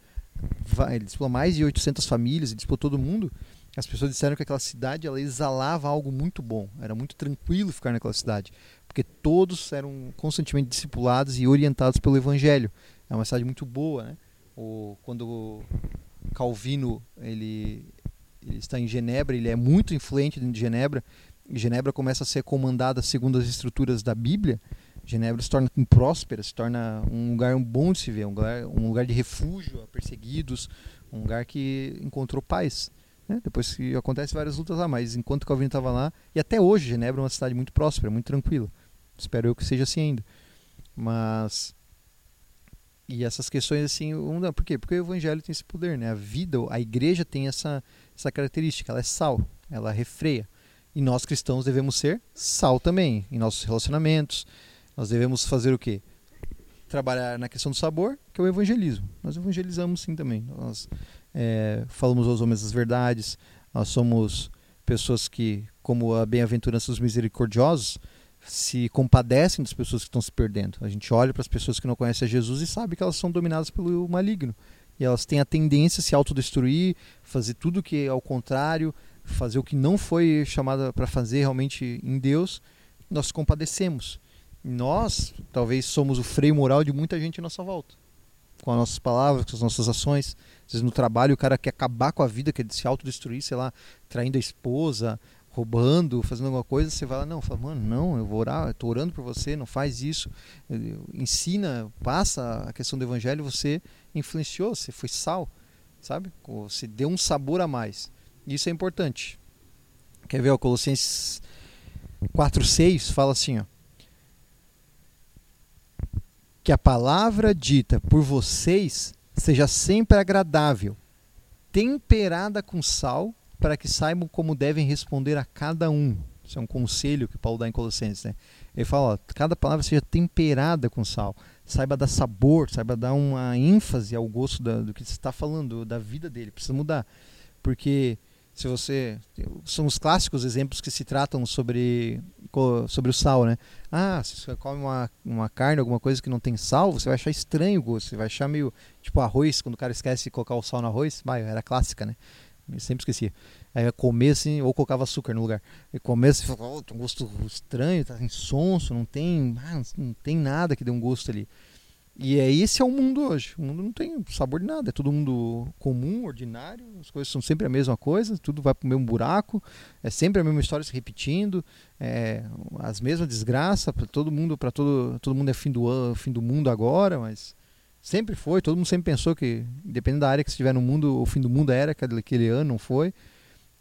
A: vai, ele discipula mais de 800 famílias, ele discipula todo mundo. As pessoas disseram que aquela cidade ela exalava algo muito bom, era muito tranquilo ficar naquela cidade, porque todos eram constantemente discipulados e orientados pelo evangelho. É uma cidade muito boa, né? O, quando Calvino ele, ele está em Genebra, ele é muito influente dentro de Genebra. Genebra começa a ser comandada segundo as estruturas da Bíblia. Genebra se torna próspera, se torna um lugar bom de se ver, um lugar, um lugar de refúgio a perseguidos, um lugar que encontrou paz. Né? Depois que acontece várias lutas lá, mas enquanto Calvino estava lá, e até hoje Genebra é uma cidade muito próspera, muito tranquila. Espero eu que seja assim ainda. Mas e essas questões assim, um, por quê? Porque o evangelho tem esse poder, né? A vida, a igreja tem essa essa característica, ela é sal, ela refreia. E nós cristãos devemos ser sal também em nossos relacionamentos. Nós devemos fazer o quê? trabalhar na questão do sabor, que é o evangelismo. Nós evangelizamos sim também. Nós é, falamos aos homens as verdades, nós somos pessoas que, como a bem-aventurança dos misericordiosos, se compadecem das pessoas que estão se perdendo. A gente olha para as pessoas que não conhecem a Jesus e sabe que elas são dominadas pelo maligno. E elas têm a tendência a se autodestruir, fazer tudo que é ao contrário, fazer o que não foi chamada para fazer realmente em Deus. Nós compadecemos. Nós, talvez, somos o freio moral de muita gente à nossa volta. Com as nossas palavras, com as nossas ações. Às vezes no trabalho o cara quer acabar com a vida, quer se autodestruir, sei lá, traindo a esposa, roubando, fazendo alguma coisa, você vai lá, não, fala, mano, não, eu vou orar, eu orando por você, não faz isso. Ensina, passa a questão do evangelho, você influenciou, você foi sal, sabe? Você deu um sabor a mais. Isso é importante. Quer ver, o Colossenses 4,6 fala assim, ó. Que a palavra dita por vocês seja sempre agradável, temperada com sal, para que saibam como devem responder a cada um. Isso é um conselho que Paulo dá em Colossenses. Né? Ele fala: ó, cada palavra seja temperada com sal, saiba dar sabor, saiba dar uma ênfase ao gosto da, do que você está falando, da vida dele. Precisa mudar. Porque se você são os clássicos exemplos que se tratam sobre sobre o sal, né? Ah, se você come uma, uma carne, alguma coisa que não tem sal, você vai achar estranho o gosto, você vai achar meio tipo arroz, quando o cara esquece de colocar o sal no arroz, vai, era clássica, né? Eu sempre esquecia. Aí ia comer assim, ou colocava açúcar no lugar. E comer assim, falava, oh, tem um gosto estranho, tá insonso, não tem, ah, não tem nada que dê um gosto ali. E é esse é o mundo hoje. O mundo não tem sabor de nada, é todo mundo comum, ordinário, as coisas são sempre a mesma coisa, tudo vai para o mesmo buraco, é sempre a mesma história se repetindo, é, as mesmas desgraças para todo mundo, para todo todo mundo é fim do fim do mundo agora, mas sempre foi, todo mundo sempre pensou que dependendo da área que estiver no mundo, o fim do mundo era aquele ano, não foi.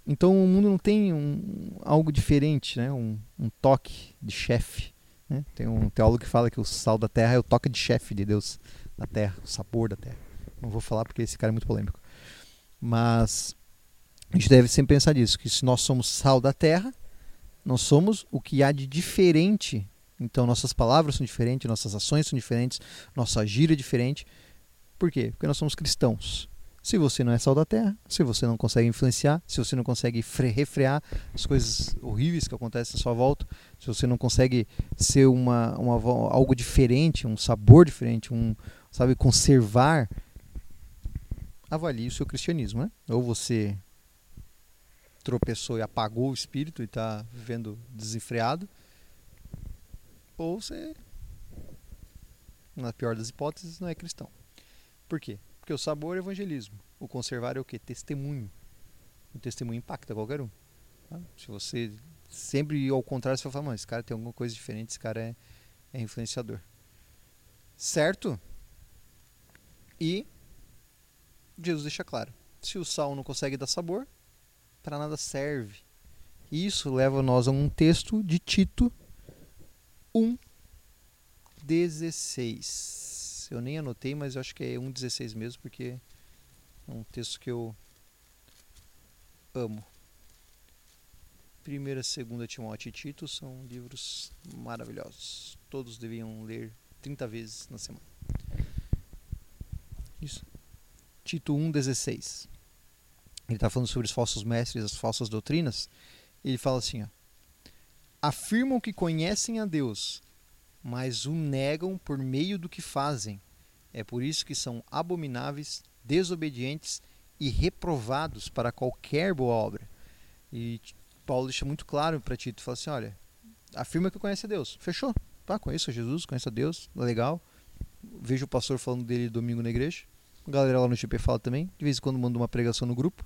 A: Então o mundo não tem um, algo diferente, né? um, um toque de chefe né? Tem um teólogo que fala que o sal da terra é o toque de chefe de Deus na terra, o sabor da terra. Não vou falar porque esse cara é muito polêmico. Mas a gente deve sempre pensar nisso, que se nós somos sal da terra, nós somos o que há de diferente. Então nossas palavras são diferentes, nossas ações são diferentes, nosso agir é diferente. Por quê? Porque nós somos cristãos. Se você não é sal da terra, se você não consegue influenciar, se você não consegue refrear as coisas horríveis que acontecem à sua volta, se você não consegue ser uma, uma algo diferente, um sabor diferente, um sabe conservar, avalie o seu cristianismo, né? Ou você tropeçou e apagou o espírito e está vivendo desenfreado, ou você, na pior das hipóteses, não é cristão. Por quê? Porque o sabor é evangelismo. O conservar é o que? Testemunho. O testemunho impacta qualquer um. Tá? Se você sempre ao contrário, você vai falar, esse cara tem alguma coisa diferente, esse cara é, é influenciador. Certo? E Jesus deixa claro: se o sal não consegue dar sabor, para nada serve. Isso leva nós a um texto de Tito 1,16 eu nem anotei, mas eu acho que é 1,16 mesmo, porque é um texto que eu amo. Primeira, segunda Timóteo e Tito são livros maravilhosos. Todos deviam ler 30 vezes na semana. Isso. Tito 1,16. Ele está falando sobre os falsos mestres, as falsas doutrinas. Ele fala assim: ó, afirmam que conhecem a Deus, mas o negam por meio do que fazem. É por isso que são abomináveis, desobedientes e reprovados para qualquer boa obra. E Paulo deixa muito claro para Tito, fala assim, olha, afirma que conhece a Deus. Fechou? Tá, conheço Jesus, conheço a Deus, legal. Vejo o pastor falando dele domingo na igreja. A galera lá no GP fala também. De vez em quando manda uma pregação no grupo.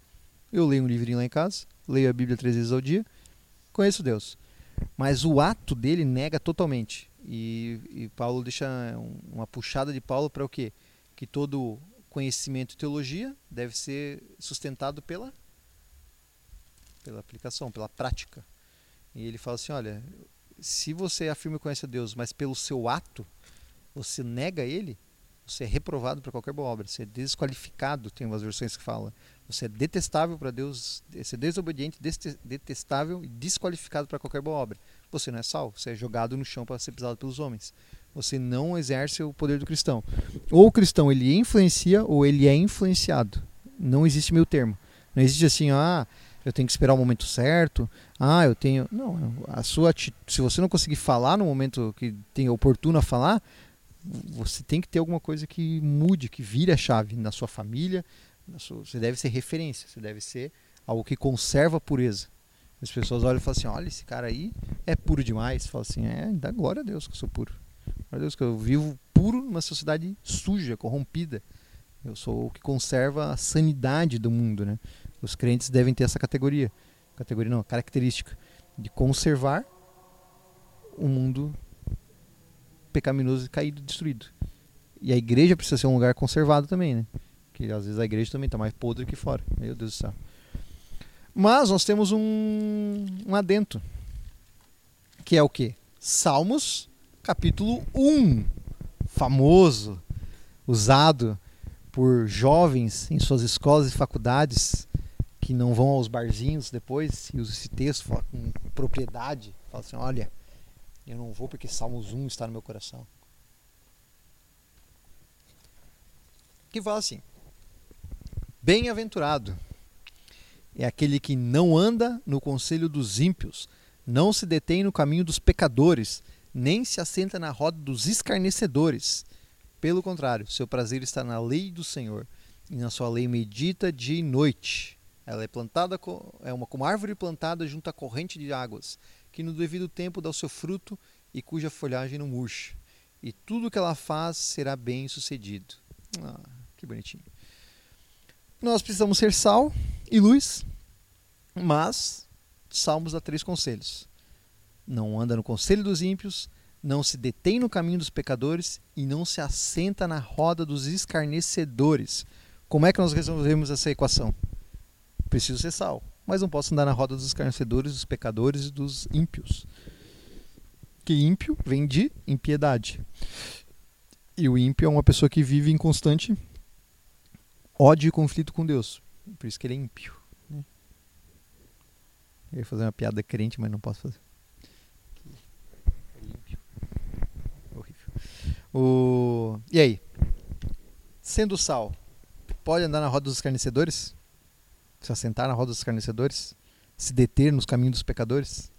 A: Eu leio um livrinho lá em casa, leio a Bíblia três vezes ao dia. Conheço Deus. Mas o ato dele nega totalmente. E, e Paulo deixa uma puxada de Paulo para o quê? Que todo conhecimento e teologia deve ser sustentado pela pela aplicação, pela prática. E ele fala assim, olha, se você afirma que conhece a Deus, mas pelo seu ato você nega ele, você é reprovado para qualquer boa obra, você é desqualificado, tem umas versões que falam. Você é detestável para Deus, você é desobediente, detestável e desqualificado para qualquer boa obra. Você não é salvo, você é jogado no chão para ser pisado pelos homens. você não exerce o poder do cristão. Ou o cristão ele influencia ou ele é influenciado. Não existe meio termo. Não existe assim, ah, eu tenho que esperar o momento certo. Ah, eu tenho. Não, a sua se você não conseguir falar no momento que tem oportuno a falar, você tem que ter alguma coisa que mude, que vire a chave na sua família. Você deve ser referência, você deve ser algo que conserva a pureza. As pessoas olham e falam assim: olha, esse cara aí é puro demais. Fala assim: é, dá glória a Deus que eu sou puro. Glória a Deus que eu vivo puro numa sociedade suja, corrompida. Eu sou o que conserva a sanidade do mundo, né? Os crentes devem ter essa categoria. Categoria não, característica de conservar o mundo pecaminoso, caído, destruído. E a igreja precisa ser um lugar conservado também, né? Que às vezes a igreja também está mais podre que fora. Meu Deus do céu. Mas nós temos um, um adento. Que é o que? Salmos, capítulo 1. Famoso, usado por jovens em suas escolas e faculdades que não vão aos barzinhos depois e usa esse texto fala, com propriedade. Fala assim: olha, eu não vou porque Salmos 1 está no meu coração. Que fala assim: Bem-aventurado é aquele que não anda no conselho dos ímpios, não se detém no caminho dos pecadores, nem se assenta na roda dos escarnecedores. Pelo contrário, seu prazer está na lei do Senhor, e na sua lei medita dia e noite. Ela é plantada é uma como árvore plantada junto à corrente de águas, que no devido tempo dá o seu fruto e cuja folhagem não murcha. E tudo que ela faz será bem sucedido. Ah, que bonitinho. Nós precisamos ser sal e luz, mas Salmos dá três conselhos. Não anda no conselho dos ímpios, não se detém no caminho dos pecadores e não se assenta na roda dos escarnecedores. Como é que nós resolvemos essa equação? Preciso ser sal, mas não posso andar na roda dos escarnecedores, dos pecadores e dos ímpios. Que ímpio vem de impiedade. E o ímpio é uma pessoa que vive em constante ódio e conflito com Deus. Por isso que ele é ímpio. Né? Eu ia fazer uma piada crente, mas não posso fazer. O... E aí? Sendo sal, pode andar na roda dos escarnecedores? Se assentar na roda dos escarnecedores? Se deter nos caminhos dos pecadores?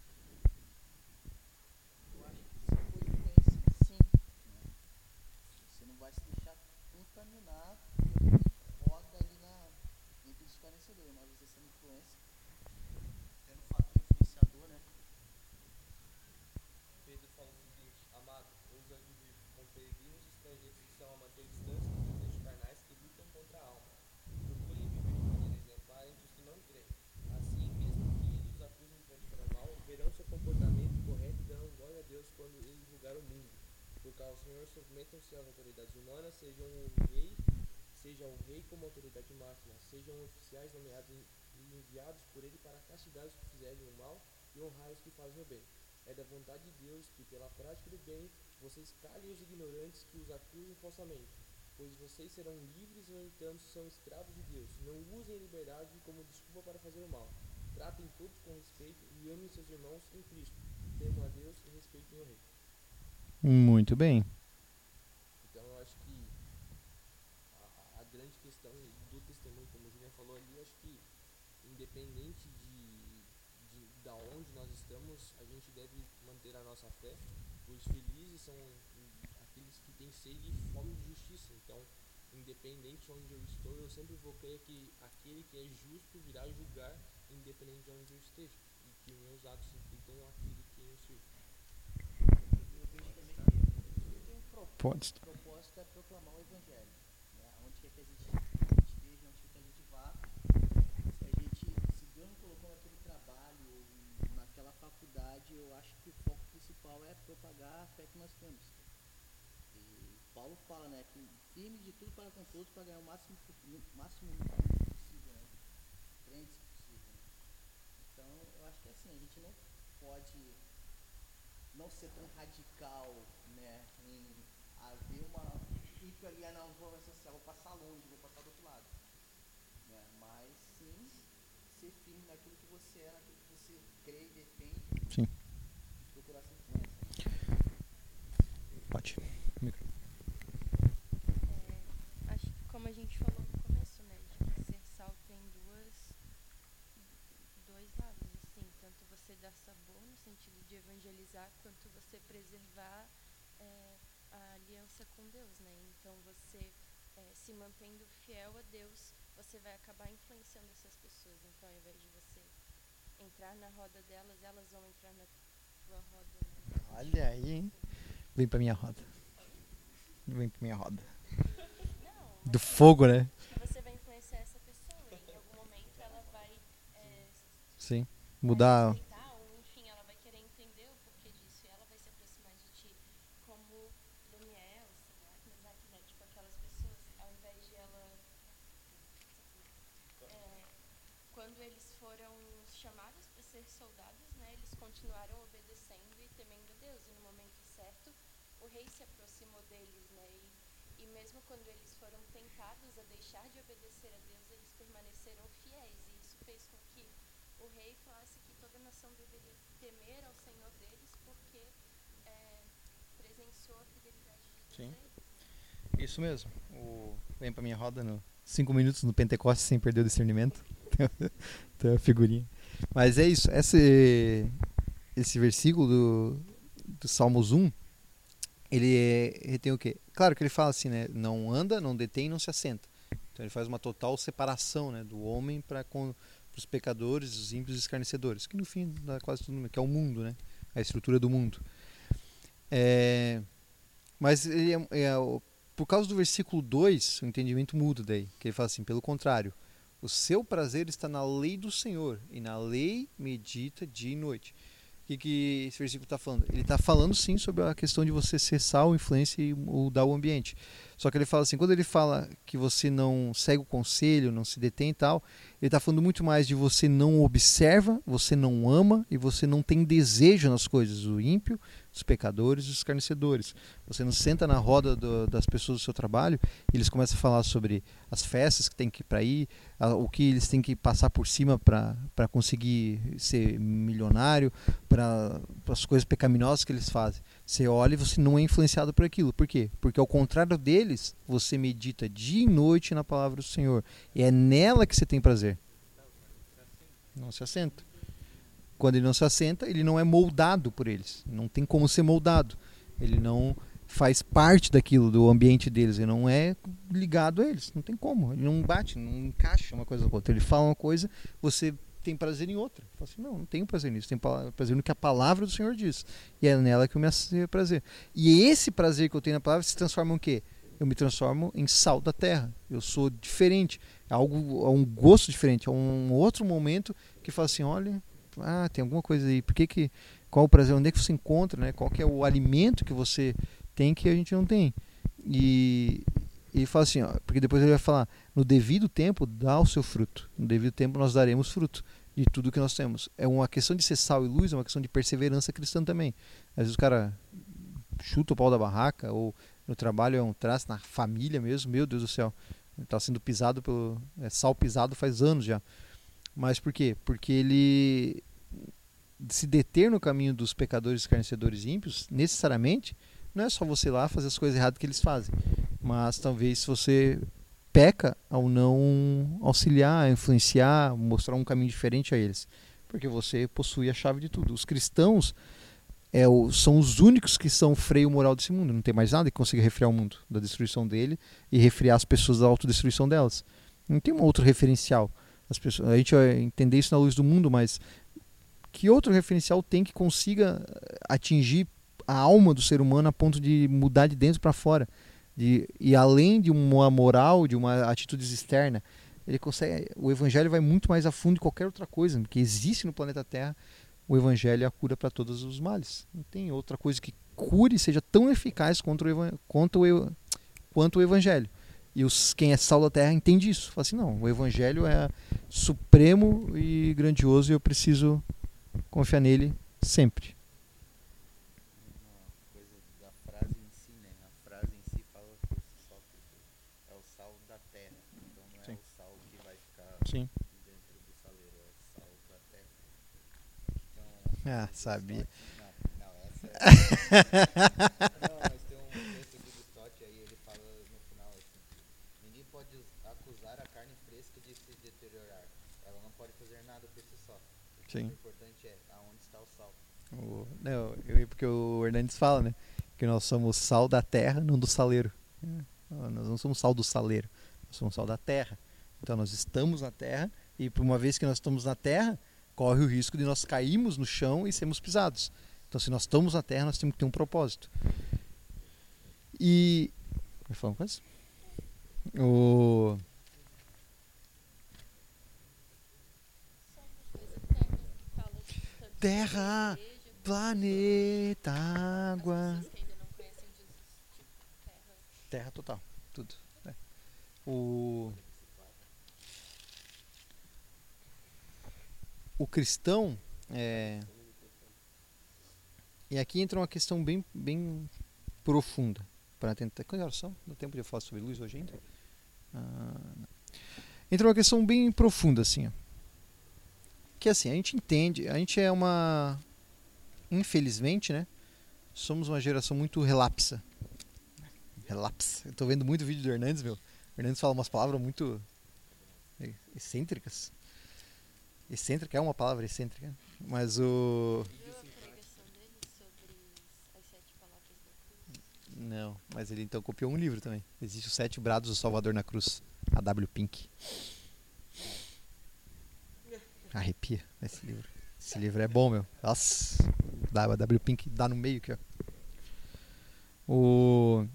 D: Submetam-se às autoridades humanas, sejam o rei, seja o rei como autoridade máxima, sejam oficiais nomeados e enviados por ele para castigar os que fizerem o mal e honrar os que fazem o bem. É da vontade de Deus que, pela prática do bem, vocês calem os ignorantes que os acusam falsamente, pois vocês serão livres, no entanto, são escravos de Deus. Não usem liberdade como desculpa para fazer o mal. Tratem todos com respeito e amem seus irmãos em Cristo. Temam a Deus e respeitem o rei.
A: Muito bem.
D: Independente de, de da onde nós estamos, a gente deve manter a nossa fé, pois felizes são aqueles que têm sede e fome de justiça. Então, independente de onde eu estou, eu sempre vou crer que aquele que é justo virá julgar, independente de onde eu esteja, e que meus atos reflitam aquele que eu sirvo.
B: Eu vejo também que tem um propósito, propósito é proclamar o Evangelho. Né? Onde quer que a gente eu acho que o foco principal é propagar a fé que nós temos. E Paulo fala, né, que firme de tudo para com todos para ganhar o máximo, máximo possível, né? Crentes possível. Né? Então, eu acho que é assim, a gente não pode não ser tão radical, né, em haver uma fica ali, ah, não, vou, vou passar longe, vou passar do outro lado. Né? Mas sim ser firme naquilo que você é, naquilo que você crê e defende.
A: Sim. Pode.
C: É, acho que como a gente falou no começo, né, de que ser sal tem duas, dois lados, assim, tanto você dar sabor no sentido de evangelizar, quanto você preservar é, a aliança com Deus, né? Então você é, se mantendo fiel a Deus, você vai acabar influenciando essas pessoas. Então, ao invés de você entrar na roda delas, elas vão entrar na tua roda. Né?
A: Olha aí, hein? Vem pra minha roda. Vem pra minha roda.
C: Não,
A: Do fogo, né?
C: você vai influenciar essa pessoa. E em algum momento ela vai é,
A: Sim.
C: vai
A: Mudar.
C: respeitar, ou enfim, ela vai querer entender o porquê disso. E ela vai se aproximar de ti como Daniel, Sadraque, Mesaque, né? Tipo aquelas pessoas, ao invés de ela. É, quando eles foram chamados para ser soldados, né? Eles continuaram obedecendo e temendo a Deus. E no momento certo, o rei se aproximou deles, né? E, e mesmo quando eles foram tentados a deixar de obedecer a Deus, eles permaneceram fiéis. E isso fez com que o rei falasse que toda nação deveria temer ao Senhor deles, porque é, presenciou a fidelidade de Deus
A: Sim.
C: a eles.
A: Isso mesmo. O... Vem pra minha roda no cinco minutos no Pentecostes sem perder o discernimento. [laughs] Tem uma figurinha. Mas é isso. Esse, esse versículo do, do Salmos 1, ele, é, ele tem o quê? Claro que ele fala assim, né? Não anda, não detém, não se assenta. Então ele faz uma total separação né, do homem para os pecadores, os ímpios os escarnecedores. Que no fim dá quase tudo, que é o mundo, né? A estrutura do mundo. É, mas ele é, é o- por causa do versículo 2, o entendimento muda daí. Que ele fala assim, pelo contrário, o seu prazer está na lei do Senhor, e na lei medita dia e noite. O que, que esse versículo está falando? Ele está falando sim sobre a questão de você ser sal, influência e mudar o ambiente. Só que ele fala assim, quando ele fala que você não segue o conselho, não se detém e tal, ele está falando muito mais de você não observa, você não ama e você não tem desejo nas coisas. O ímpio, os pecadores e os escarnecedores. Você não senta na roda do- das pessoas do seu trabalho e eles começam a falar sobre as festas que tem que ir para ir, a- o que eles têm que passar por cima para conseguir ser milionário, para as coisas pecaminosas que eles fazem. Você olha e você não é influenciado por aquilo. Por quê? Porque ao contrário deles, você medita dia e noite na palavra do Senhor. E é nela que você tem prazer. Não se assenta. Quando ele não se assenta, ele não é moldado por eles. Não tem como ser moldado. Ele não faz parte daquilo, do ambiente deles. Ele não é ligado a eles. Não tem como. Ele não bate, não encaixa uma coisa com outra. Ele fala uma coisa, você tem prazer em outra. Fala assim, não, não tenho prazer nisso. Tenho prazer no que a palavra do Senhor diz. E é nela que eu me ass- prazer. E esse prazer que eu tenho na palavra se transforma em quê? Eu me transformo em sal da terra. Eu sou diferente. É algo, é um gosto diferente. É um outro momento que fala assim, olha, ah, tem alguma coisa aí. Por que que qual o prazer? Onde é que você encontra, né? Qual que é o alimento que você tem que a gente não tem? E ele fala assim, ó, porque depois ele vai falar, no devido tempo dá o seu fruto. No devido tempo nós daremos fruto de tudo que nós temos. É uma questão de ser sal e luz, é uma questão de perseverança cristã também. Às vezes o cara chuta o pau da barraca ou no trabalho é um traço, na família mesmo, meu Deus do céu. Está sendo pisado pelo. É sal pisado faz anos já. Mas por quê? Porque ele se deter no caminho dos pecadores, escarnecedores ímpios, necessariamente, não é só você ir lá fazer as coisas erradas que eles fazem. Mas talvez você peca ao não auxiliar, influenciar, mostrar um caminho diferente a eles. Porque você possui a chave de tudo. Os cristãos é o, são os únicos que são freio moral desse mundo. Não tem mais nada que consiga refrear o mundo da destruição dele e refrear as pessoas da autodestruição delas. Não tem um outro referencial. As pessoas, a gente vai entender isso na luz do mundo, mas que outro referencial tem que consiga atingir a alma do ser humano a ponto de mudar de dentro para fora? De, e além de uma moral, de uma atitude externa, ele consegue. O evangelho vai muito mais a fundo de qualquer outra coisa que existe no planeta Terra. O evangelho é a cura para todos os males. Não tem outra coisa que cure seja tão eficaz contra o, quanto, o, quanto o evangelho. E os, quem é sal da terra entende isso. Fala assim: não, o evangelho é supremo e grandioso e eu preciso confiar nele sempre.
B: Né? É. Então é
A: Sim.
B: o sal que vai ficar
A: Sim.
B: dentro do saleiro, é o sal da terra. Então,
A: Ah, sabia.
B: Não, não, essa é. [laughs] não, mas tem um, pode us- acusar a carne fresca de se deteriorar. Ela não pode fazer nada por si só. O
A: Sim.
B: importante é aonde está o sal.
A: O, não, eu, porque o Hernandes fala, né? Que nós somos sal da terra, não do saleiro. Ah, Nós não somos sal do saleiro, nós somos sal da terra. Então nós estamos na terra e por uma vez que nós estamos na terra, corre o risco de nós cairmos no chão e sermos pisados. Então se nós estamos na terra, nós temos que ter um propósito. E. Vai falar uma coisa? O.
C: Terra,
A: Planeta, água.
C: tipo, terra.
A: Total, tudo. né? O, o cristão é, e aqui entra uma questão bem, bem profunda para tentar. Quantas horas são? Dá tempo de eu falar sobre luz hoje ainda? Ah, entra uma questão bem profunda assim, ó. que assim a gente entende, a gente é uma, infelizmente, né? Somos uma geração muito relapsa. Relapsa. Eu tô vendo muito vídeo do Hernandes, meu. O Hernandes fala umas palavras muito excêntricas. Excêntrica é uma palavra excêntrica. Mas o. Não, mas ele então copiou um livro também. Existe os Sete Brados do Salvador na Cruz. A W. Pink. Arrepia esse livro. Esse livro é bom, meu. Nossa. W. Pink dá no meio aqui, ó. O...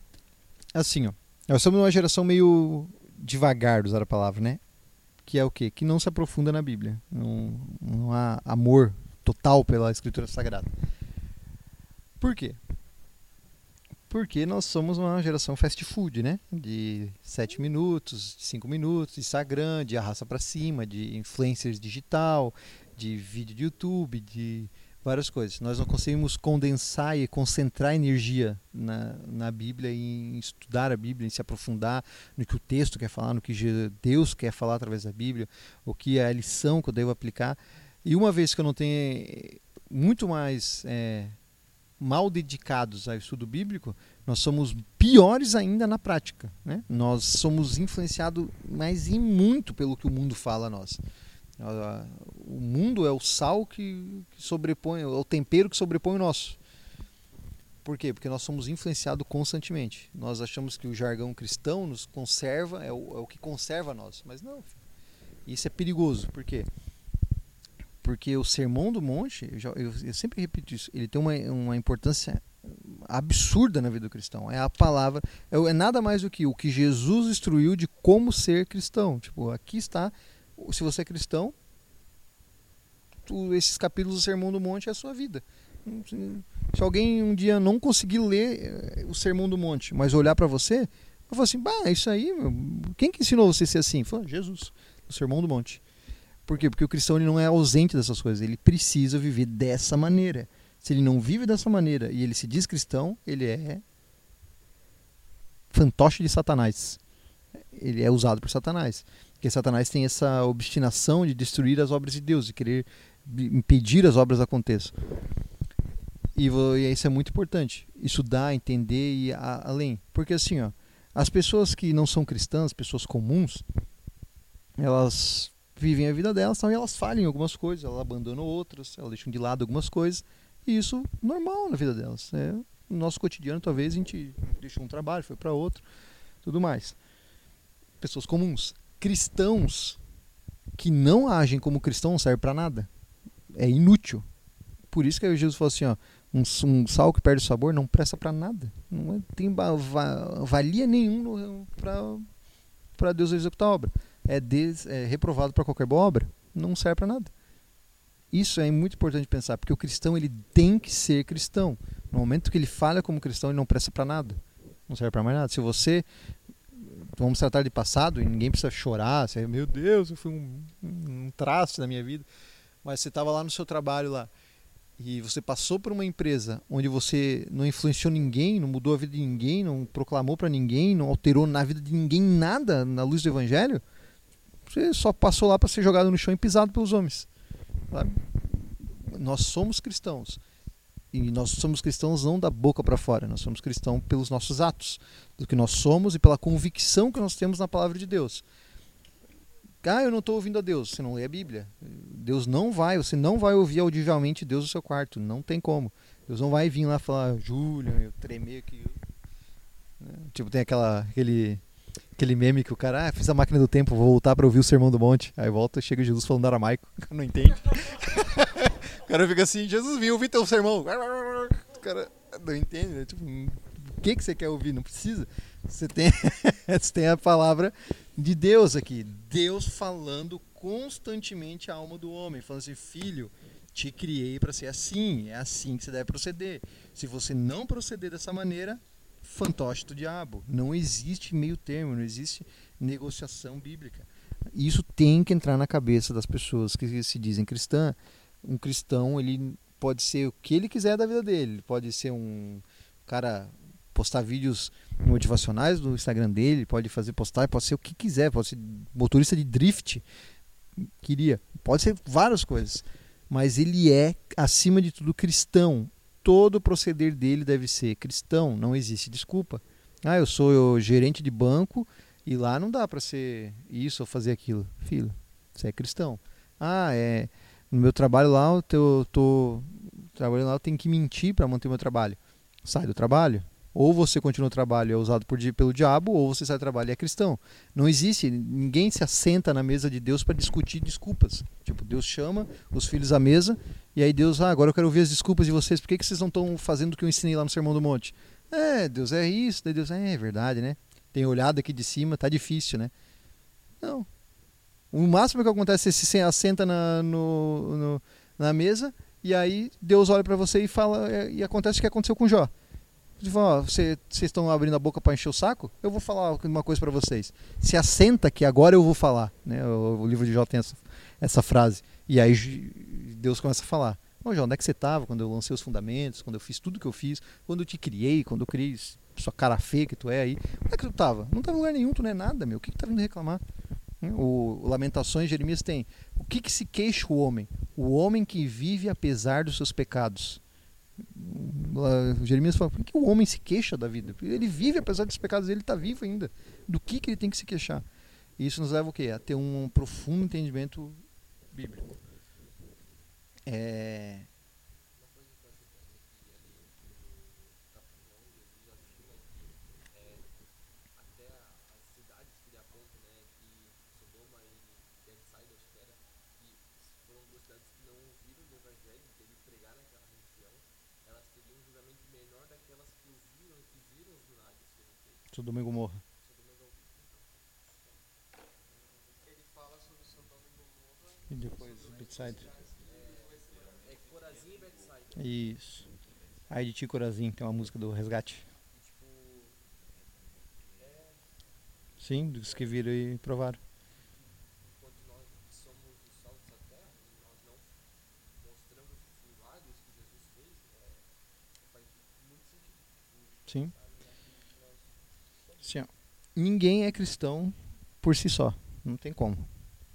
A: Assim, ó. Nós somos uma geração meio devagar, de usar a palavra, né? Que é o quê? Que não se aprofunda na Bíblia. Não, não há amor total pela Escritura Sagrada. Por quê? Porque nós somos uma geração fast food, né? De 7 minutos, de 5 minutos, de Instagram, de arrasta pra cima, de influencers digital, de vídeo de YouTube, de várias coisas. Nós não conseguimos condensar e concentrar energia na, na Bíblia, em estudar a Bíblia, em se aprofundar no que o texto quer falar, no que Deus quer falar através da Bíblia, o que é a lição que eu devo aplicar. E uma vez que eu não tenho eh, muito mais eh, mal dedicados ao estudo bíblico, nós somos piores ainda na prática. Né? Nós somos influenciados mais e muito pelo que o mundo fala a nós. O mundo é o sal que, que sobrepõe, é o tempero que sobrepõe o nosso. Por quê? Porque nós somos influenciados constantemente. Nós achamos que o jargão cristão nos conserva, é o, é o que conserva nós. Mas não. Isso é perigoso. Por quê? Porque o Sermão do Monte, eu, já- eu- eu sempre repito isso, ele tem uma, uma importância absurda na vida do cristão. É a palavra, é, é nada mais do que o que Jesus instruiu de como ser cristão. Tipo, aqui está, se você é cristão, tu- esses capítulos do Sermão do Monte é a sua vida. Se, alguém um dia não conseguir ler eh, o Sermão do Monte, mas olhar para você, vai falar assim, bah, isso aí, meu, quem que ensinou você a ser assim? Fala, Jesus, o Sermão do Monte. Por quê? Porque o cristão ele não é ausente dessas coisas, ele precisa viver dessa maneira. Se ele não vive dessa maneira e ele se diz cristão, ele é fantoche de Satanás. Ele é usado por Satanás. Porque Satanás tem essa obstinação de destruir as obras de Deus, de querer impedir as obras aconteçam. E, e isso é muito importante. Estudar, entender e a- além. Porque assim, ó, as pessoas que não são cristãs, pessoas comuns, elas vivem a vida delas tal, e elas falham em algumas coisas, elas abandonam outras, elas deixam de lado algumas coisas. E isso normal na vida delas. É, no nosso cotidiano, talvez a gente deixou um trabalho, foi para outro, tudo mais. Pessoas comuns. Cristãos que não agem como cristão não serve para nada. É inútil. Por isso que Jesus falou assim, ó, um, um sal que perde o sabor não presta para nada. Não é- tem va- valia nenhum para Deus executar a obra. É, des, é reprovado para qualquer boa obra. Não serve para nada. Isso é muito importante pensar, porque o cristão ele tem que ser cristão. No momento que ele falha como cristão, ele não presta para nada. Não serve para mais nada. Se você vamos tratar de passado e ninguém precisa chorar, você, meu Deus, eu fui um, um traço na minha vida. Mas você estava lá no seu trabalho lá e você passou por uma empresa onde você não influenciou ninguém, não mudou a vida de ninguém, não proclamou para ninguém, não alterou na vida de ninguém nada na luz do evangelho, você só passou lá para ser jogado no chão e pisado pelos homens. sabe? Nós somos cristãos. E nós somos cristãos não da boca para fora, nós somos cristãos pelos nossos atos, do que nós somos e pela convicção que nós temos na palavra de Deus. Ah, eu não estou ouvindo a Deus. Você não lê a Bíblia. Deus não vai, você não vai ouvir audivelmente Deus no seu quarto. Não tem como. Deus não vai vir lá falar, Júlia, eu tremer aqui. Né? Tipo, tem aquela, aquele, aquele meme que o cara, ah, fiz a máquina do tempo, vou voltar para ouvir o sermão do monte. Aí volta, chega Jesus falando aramaico. [laughs] não entende. [laughs] cara fica assim, Jesus viu, ouvi teu sermão. O cara não entende, né? Tipo, o que, que você quer ouvir? Não precisa. Você tem, [laughs] você tem a palavra de Deus aqui. Deus falando constantemente à alma do homem, falando assim: Filho, te criei para ser assim, é assim que você deve proceder. Se você não proceder dessa maneira, fantoche do diabo. Não existe meio termo, não existe negociação bíblica. Isso tem que entrar na cabeça das pessoas que se dizem cristã. Um cristão, ele pode ser o que ele quiser da vida dele. Ele pode ser um cara postar vídeos motivacionais no Instagram dele, pode fazer postar, pode ser o que quiser, pode ser motorista de drift, queria, pode ser várias coisas, mas ele é acima de tudo cristão. Todo o proceder dele deve ser cristão, não existe desculpa. Ah, eu sou eu, gerente de banco e lá não dá para ser isso ou fazer aquilo. Filho, você é cristão. Ah, é no meu trabalho lá, eu tô, trabalhando lá, eu tenho que mentir para manter meu trabalho. Sai do trabalho, ou você continua o trabalho e é usado por, pelo diabo, ou você sai do trabalho e é cristão. Não existe, ninguém se assenta na mesa de Deus para discutir desculpas. Tipo, Deus chama os filhos à mesa e aí Deus, ah, agora eu quero ouvir as desculpas de vocês, por que, que vocês não estão fazendo o que eu ensinei lá no Sermão do Monte? É, Deus é isso, daí Deus, é, é verdade, né? Tem olhado aqui de cima, tá difícil, né? Não. O máximo que acontece é você se assenta na, no, no, na mesa e aí Deus olha para você e fala, é, e acontece o que aconteceu com Jó vocês estão abrindo a boca para encher o saco? Eu vou falar uma coisa para vocês. Se assenta que agora eu vou falar. Né? O, o livro de Jó tem essa, essa, frase. E aí Deus começa a falar. Ô Jó, onde é que você estava quando eu lancei os fundamentos, quando eu fiz tudo que eu fiz, quando eu te criei, quando eu criei sua cara feia que tu é aí? Onde é que tu estava? Não estava em lugar nenhum, tu não é nada, meu. O que, que tá vindo reclamar? O, Lamentações, Jeremias tem. O que, que se queixa o homem? O homem que vive apesar dos seus pecados. Jeremias fala, por que o homem se queixa da vida? Ele vive, apesar dos pecados dele, está vivo ainda. Do que, que ele tem que se queixar? E isso nos leva o quê? A ter um profundo entendimento bíblico. É... Sodoma e Gomorra.
D: Ele fala sobre Sodoma e Gomorra.
A: E depois Bethsaida.
D: É, é Corazim e Bethsaida.
A: Isso. Aí de ti Corazim, tem uma música do Resgate.
D: E, tipo, é,
A: Sim, dos que viram e provaram.
D: enquanto nós somos o sal dessa terra e nós não mostramos os milagres que Jesus fez, é, faz muito sentido.
A: Sim. Ó, ninguém é cristão por si só. Não tem como.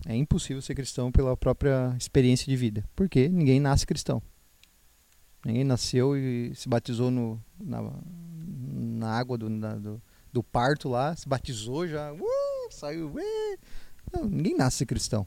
A: É impossível ser cristão pela própria experiência de vida. Porque ninguém nasce cristão. Ninguém nasceu e se batizou no, na, na água do, na- do, do parto lá, se batizou já, uh, saiu. uh. Não, ninguém nasce cristão.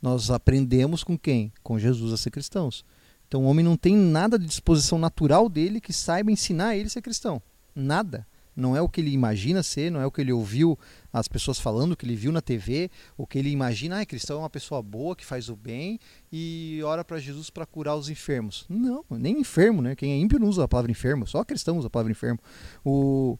A: Nós aprendemos com quem? Com Jesus a ser cristãos. Então o homem não tem nada de disposição natural dele que saiba ensinar ele a ser cristão. Nada. Não é o que ele imagina ser, não é o que ele ouviu as pessoas falando, o que ele viu na TV, o que ele imagina, ah, cristão é uma pessoa boa que faz o bem e ora para Jesus para curar os enfermos. Não, nem enfermo, né? Quem é ímpio não usa a palavra enfermo, só cristão usa a palavra enfermo. O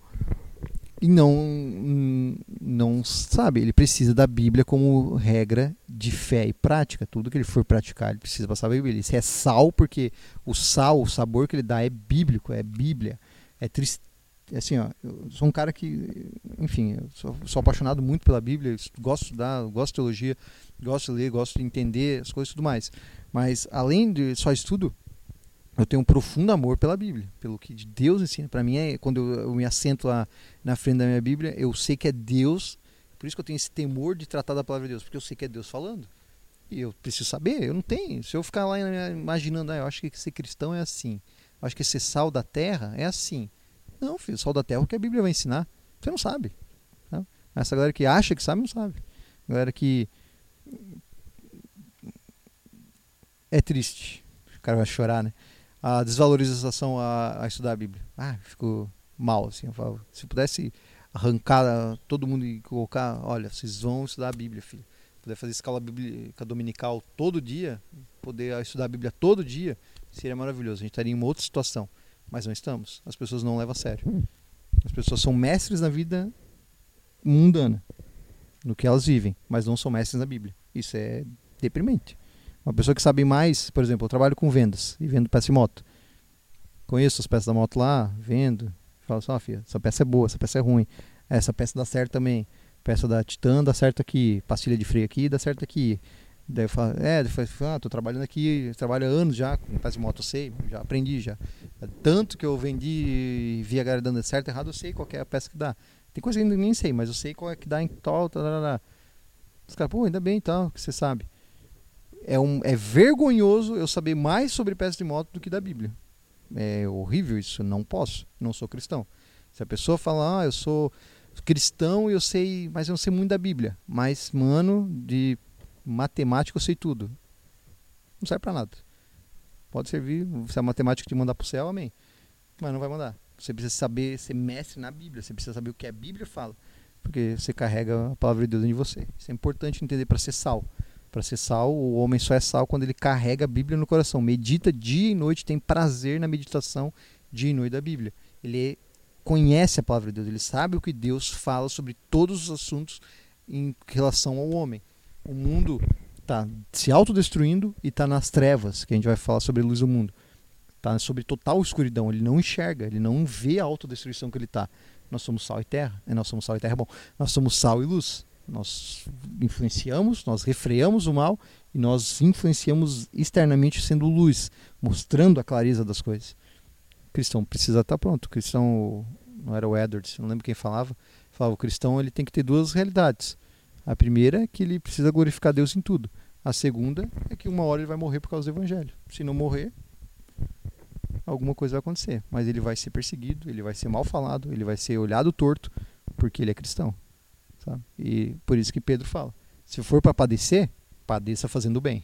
A: e não não sabe, ele precisa da Bíblia como regra de fé e prática. Tudo que ele for praticar, ele precisa passar a Bíblia. Isso é sal porque o sal, o sabor que ele dá é bíblico, é Bíblia. É triste assim, ó, eu sou um cara que, enfim, sou, sou apaixonado muito pela Bíblia, gosto de estudar, gosto de teologia, gosto de ler, gosto de entender as coisas e tudo mais. Mas além de só estudo, eu tenho um profundo amor pela Bíblia, pelo que Deus ensina. Para mim, é, quando eu, eu me assento lá na frente da minha Bíblia, eu sei que é Deus, por isso que eu tenho esse temor de tratar da palavra de Deus, porque eu sei que é Deus falando. E eu preciso saber, eu não tenho. Se eu ficar lá imaginando, ah, eu acho que ser cristão é assim. Eu acho que ser sal da terra é assim. Não, filho, sal da terra é o que a Bíblia vai ensinar. Você não sabe. Tá? Essa galera que acha que sabe, não sabe. Galera que. É triste. O cara vai chorar, né? A desvalorização a, a estudar a Bíblia. Ah, ficou mal, assim. Eu falo, se pudesse arrancar todo mundo e colocar, olha, vocês vão estudar a Bíblia, filho. Poder fazer escala bíblica dominical todo dia, poder estudar a Bíblia todo dia, seria maravilhoso. A gente estaria em uma outra situação. Mas não estamos. As pessoas não levam a sério. As pessoas são mestres na vida mundana, no que elas vivem, mas não são mestres na Bíblia. Isso é deprimente. Uma pessoa que sabe mais, por exemplo, eu trabalho com vendas e vendo peça de moto. Conheço as peças da moto lá, vendo, falo assim, oh, filha, essa peça é boa, essa peça é ruim. Essa peça dá certo também. Peça da Titan dá certo aqui, pastilha de freio aqui dá certo aqui. Daí eu falo, é, eu falo, ah, tô trabalhando aqui, trabalho há anos já com peça de moto, eu sei, já aprendi já. Tanto que eu vendi e vi a galera dando certo errado, eu sei qual é a peça que dá. Tem coisa que eu nem sei, mas eu sei qual é que dá em tal, tal, tal, tal. Os caras, pô, ainda bem tal, que você sabe. É, um, é vergonhoso eu saber mais sobre peça de moto do que da Bíblia. É horrível isso, não posso, não sou cristão. Se a pessoa falar, ah, eu sou cristão e eu sei, mas eu não sei muito da Bíblia. Mas, mano, de matemática eu sei tudo. Não serve para nada. Pode servir, se a matemática te mandar pro céu, amém. Mas não vai mandar. Você precisa saber ser mestre na Bíblia, você precisa saber o que a Bíblia fala, porque você carrega a palavra de Deus em você. Isso é importante entender para ser sal. Para ser sal, o homem só é sal quando ele carrega a Bíblia no coração. Medita dia e noite, tem prazer na meditação dia e noite da Bíblia. Ele conhece a palavra de Deus, ele sabe o que Deus fala sobre todos os assuntos em relação ao homem o mundo está se autodestruindo e está nas trevas, que a gente vai falar sobre a luz do mundo. Está sobre total escuridão, ele não enxerga, ele não vê a autodestruição que ele está. Nós somos sal e terra, é, nós somos sal e terra, bom, nós somos sal e luz. Nós influenciamos, nós refreamos o mal e nós influenciamos externamente sendo luz, mostrando a clareza das coisas. O cristão precisa estar tá pronto. O cristão, não era o Edwards, não lembro quem falava, falava o cristão ele tem que ter duas realidades a primeira é que ele precisa glorificar Deus em tudo. A segunda é que uma hora ele vai morrer por causa do evangelho. Se não morrer, alguma coisa vai acontecer. Mas ele vai ser perseguido, ele vai ser mal falado, ele vai ser olhado torto, porque ele é cristão. Sabe? E por isso que Pedro fala: se for para padecer, padeça fazendo bem.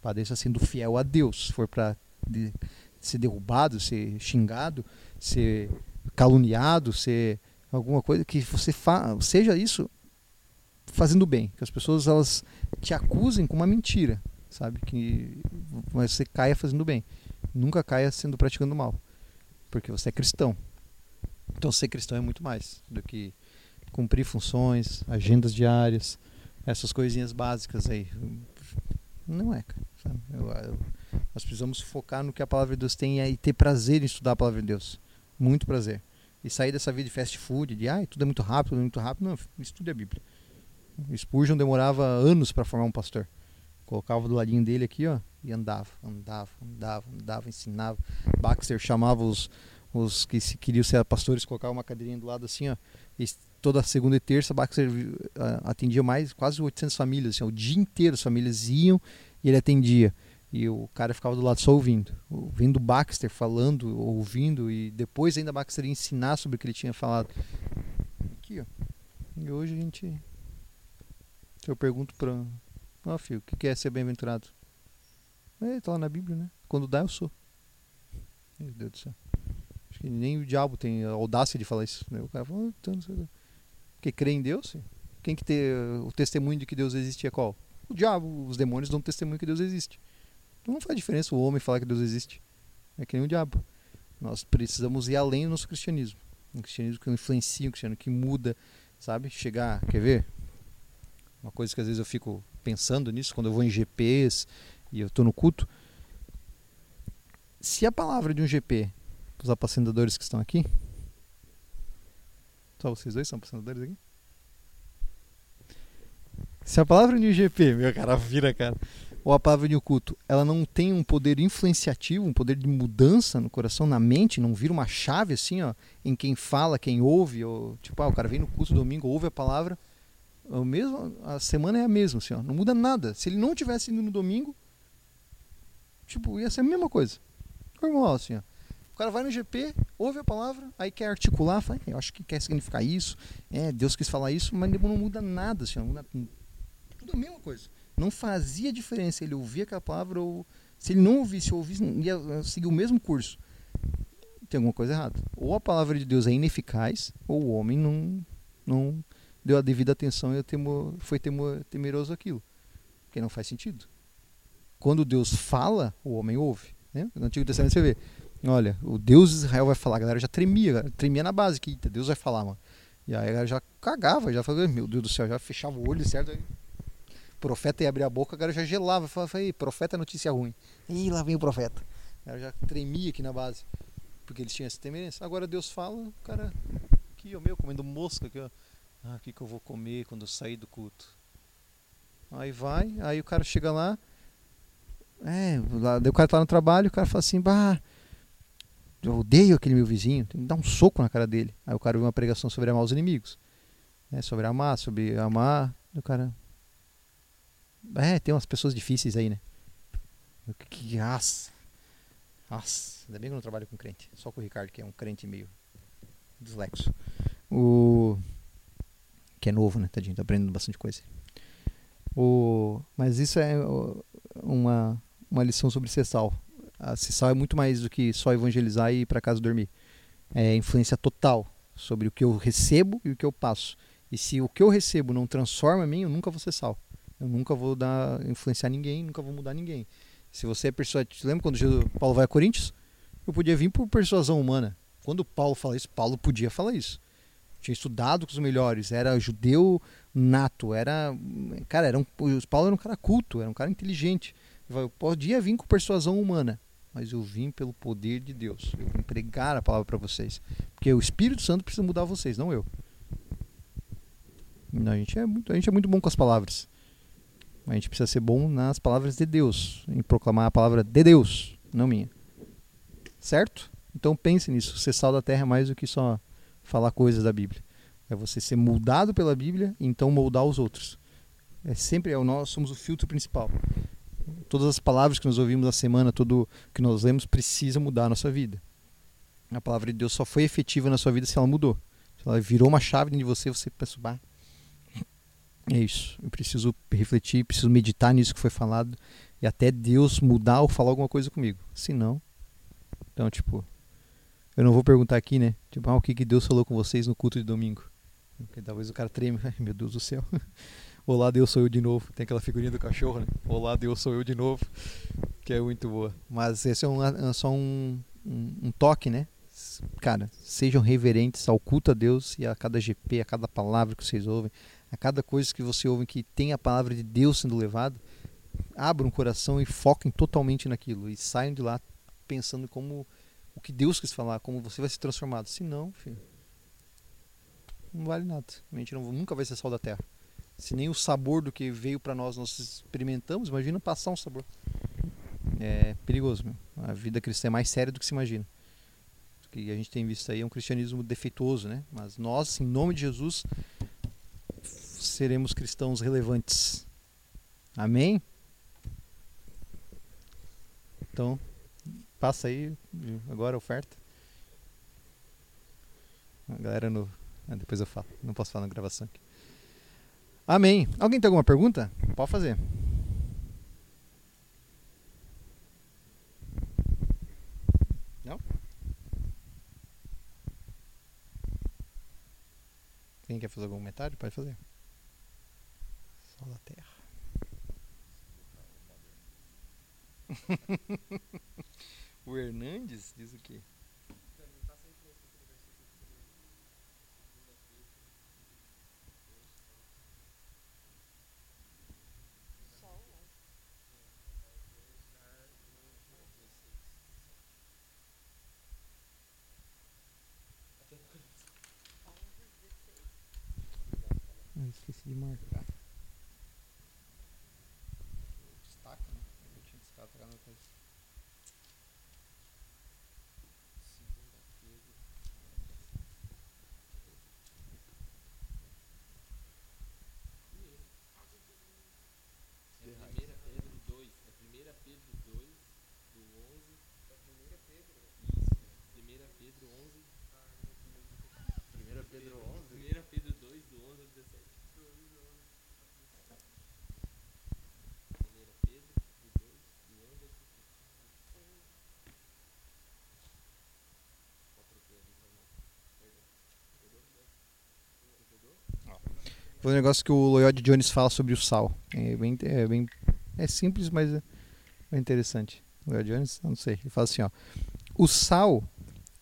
A: Padeça sendo fiel a Deus. Se for para de, ser derrubado, ser xingado, ser caluniado, ser alguma coisa que você fa seja isso fazendo bem, que as pessoas elas te acusem com uma mentira, sabe? Que mas você caia fazendo bem, nunca caia sendo praticando mal, porque você é cristão. Então ser cristão é muito mais do que cumprir funções, agendas diárias, essas coisinhas básicas aí. Não é, cara. Eu, eu, nós precisamos focar no que a palavra de Deus tem e ter prazer em estudar a palavra de Deus. Muito prazer. E sair dessa vida de fast food, de ah, tudo é muito rápido, tudo é muito rápido. Não, estude a Bíblia. Spurgeon demorava anos para formar um pastor. Colocava do ladinho dele aqui, ó, e andava, andava, andava, andava, ensinava. Baxter chamava os, os que se queriam ser pastores, colocava uma cadeirinha do lado assim, ó. Toda segunda e terça, Baxter uh, atendia mais, quase 800 famílias. Assim, o dia inteiro as famílias iam e ele atendia. E o cara ficava do lado só ouvindo. Ouvindo Baxter falando, ouvindo, e depois ainda Baxter ia ensinar sobre o que ele tinha falado. Aqui, ó. E hoje a gente eu pergunto para. Ó, oh, filho, o que é ser bem-aventurado? É, tá lá na Bíblia, né? Quando dá, eu sou. Meu Deus do céu. Acho que nem o diabo tem a audácia de falar isso. Né? O cara fala, então, não sei Porque crê em Deus. Quem que tem o testemunho de que Deus existe é qual? O diabo, os demônios dão testemunho que Deus existe. Então não faz diferença o homem falar que Deus existe. É que nem o diabo. Nós precisamos ir além do nosso cristianismo. Um cristianismo que influencia, um cristianismo que muda, sabe? Chegar, quer ver? Uma coisa que às vezes eu fico pensando nisso quando eu vou em GPs e eu estou no culto. Se a palavra de um GP, os apacentadores que estão aqui, só vocês dois são apacentadores aqui? Se a palavra de um GP, meu cara, vira, cara, ou a palavra de um culto, ela não tem um poder influenciativo, um poder de mudança no coração, na mente, não vira uma chave assim, ó, em quem fala, quem ouve, ou tipo, ah, o cara vem no culto domingo, ouve a palavra, O mesmo, a semana é a mesma, assim, ó, não muda nada. Se ele não tivesse indo no domingo, tipo, ia ser a mesma coisa. Normal, assim, ó. Cara vai no GP, ouve a palavra, aí quer articular, fala, eu acho que quer significar isso, é, Deus quis falar isso, mas não muda nada, assim, muda tudo a mesma coisa. Não fazia diferença ele ouvir aquela palavra ou se ele não ouvisse, ou ouvisse, ia seguir o mesmo curso. Tem alguma coisa errada. Ou a palavra de Deus é ineficaz, ou o homem não, não deu a devida atenção e foi temor, temeroso aquilo. Porque não faz sentido. Quando Deus fala, o homem ouve. Né? No Antigo Testamento você vê, olha, o Deus de Israel vai falar, a galera já tremia, tremia na base, que Deus vai falar, mano. E aí a galera já cagava, já falava, meu Deus do céu, já fechava o olho, certo? Aí, profeta ia abrir a boca, a galera já gelava, falava, profeta é notícia ruim. Ih, lá vem o profeta. A galera já tremia aqui na base, porque eles tinham essa temerência. Agora Deus fala, o cara, aqui, ó, meu, comendo mosca, aqui, ó. Ah, o que, que eu vou comer quando eu sair do culto? Aí vai, aí o cara chega lá, é, lá, o cara tá no trabalho, o cara fala assim, bah, eu odeio aquele meu vizinho, tem que dar um soco na cara dele. Aí o cara vê uma pregação sobre amar os inimigos, né, sobre amar, sobre amar, o cara... É, tem umas pessoas difíceis aí, né? Que, que nossa, nossa, ainda bem que eu não trabalho com crente, só com o Ricardo, que é um crente meio dislexo. O... Que é novo, né, tadinho, tá aprendendo bastante coisa. O... Mas isso é uma uma lição sobre ser sal. A ser sal é muito mais do que só evangelizar e ir para casa dormir. É influência total sobre o que eu recebo e o que eu passo. E se o que eu recebo não transforma a mim, eu nunca vou ser sal. Eu nunca vou dar influenciar ninguém, nunca vou mudar ninguém. Se você é persuadido, lembra quando Jesus, Paulo vai a Coríntios? Eu podia vir por persuasão humana. Quando Paulo fala isso, Paulo podia falar isso. Tinha estudado com os melhores, era judeu nato, era cara, era um, Paulo era um cara culto, era um cara inteligente. Eu podia vir com persuasão humana, mas eu vim pelo poder de Deus. Eu vim pregar a palavra para vocês. Porque o Espírito Santo precisa mudar vocês, não eu. A, gente é muito, a gente é muito bom com as palavras. A gente precisa ser bom nas palavras de Deus, em proclamar a palavra de Deus, não minha. Certo? Então pense nisso. Ser sal da terra é mais do que só falar coisas da Bíblia. É você ser moldado pela Bíblia e então moldar os outros. É sempre é o nós somos o filtro principal todas as palavras que nós ouvimos na semana, tudo que nós lemos, precisa mudar a nossa vida. A palavra de Deus só foi efetiva na sua vida se ela mudou. Se ela virou uma chave dentro de você, você pensa, bah, é isso. Eu preciso refletir, preciso meditar nisso que foi falado e até Deus mudar ou falar alguma coisa comigo. Se não, então, tipo, eu não vou perguntar aqui, né? Tipo, ah, o que, que Deus falou com vocês no culto de domingo? Porque talvez o cara treme, [laughs] ai meu Deus do céu. [laughs] Olá, Deus sou eu de novo. Tem aquela figurinha do cachorro, né? Olá, Deus sou eu de novo. Que é muito boa. Mas esse é, um, é só um, um, um, toque, né? Cara, sejam reverentes ao culto a Deus e a cada GP, a cada palavra que vocês ouvem, a cada coisa que você ouve que tem a palavra de Deus sendo levada. Abram o coração e foquem totalmente naquilo. E saiam de lá pensando como o que Deus quis falar, como você vai ser transformado. Se não, filho, não vale nada. A gente não, nunca vai ser sal da terra. Se nem o sabor do que veio para nós nós experimentamos, imagina passar um sabor. É perigoso, meu. A vida cristã é mais séria do que se imagina. O que a gente tem visto aí é um cristianismo defeituoso, né? Mas nós, em nome de Jesus, seremos cristãos relevantes. Amém? Então, passa aí agora a oferta. A galera no. Ah, depois eu falo. Não posso falar na gravação aqui. Amém. Alguém tem alguma pergunta? Pode fazer. Não? Quem quer fazer algum comentário? Pode fazer. Sol da Terra. [laughs] o Hernandes diz o quê? esqueci de marcar. Destaca, né? Eu tinha destacado na coisa. Segunda-feira. Foi um negócio que o Lloyd Jones fala sobre o sal. É bem, é bem é simples, mas é, é interessante. Lloyd Jones, não sei. Ele fala assim, ó. O sal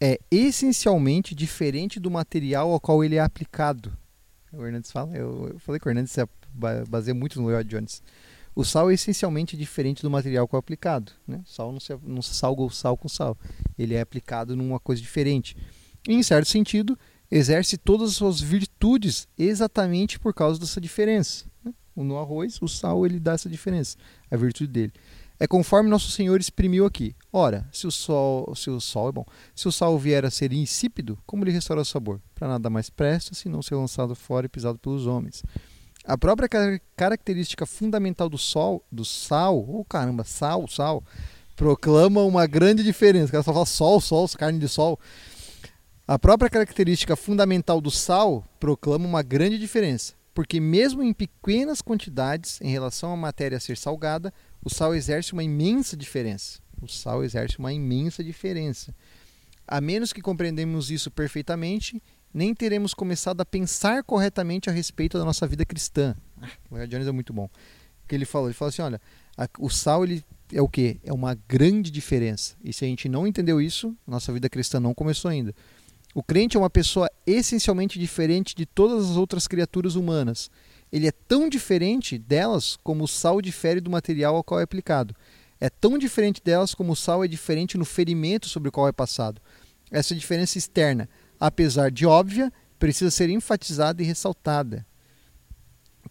A: é essencialmente diferente do material ao qual ele é aplicado. O Hernandes fala, eu, eu falei que o Hernandes se baseia muito no Lloyd Jones. O sal é essencialmente diferente do material que é aplicado. Né? O sal não se, não se salga o sal com sal. Ele é aplicado numa coisa diferente. E, em certo sentido, exerce todas as suas virtudes exatamente por causa dessa diferença. Né? No arroz, o sal ele dá essa diferença, a virtude dele. É conforme nosso Senhor exprimiu aqui. Ora, se o sol, se o sol é bom, se o sal vier a ser insípido, como lhe restaura o sabor? Para nada mais presta, senão ser lançado fora e pisado pelos homens. A própria característica fundamental do sol, do sal, oh caramba, sal, sal, proclama uma grande diferença. O cara só fala sol, sol, carne de sol. A própria característica fundamental do sal proclama uma grande diferença, porque mesmo em pequenas quantidades em relação à matéria a ser salgada, o sal exerce uma imensa diferença. O sal exerce uma imensa diferença. A menos que compreendemos isso perfeitamente, nem teremos começado a pensar corretamente a respeito da nossa vida cristã. Ah, o Jones é muito bom. O que ele falou? Ele falou assim: olha, a, o sal ele é o que? É uma grande diferença. E se a gente não entendeu isso, nossa vida cristã não começou ainda. O crente é uma pessoa essencialmente diferente de todas as outras criaturas humanas ele é tão diferente delas como o sal difere do material ao qual é aplicado. É tão diferente delas como o sal é diferente no ferimento sobre o qual é passado. Essa diferença externa, apesar de óbvia, precisa ser enfatizada e ressaltada.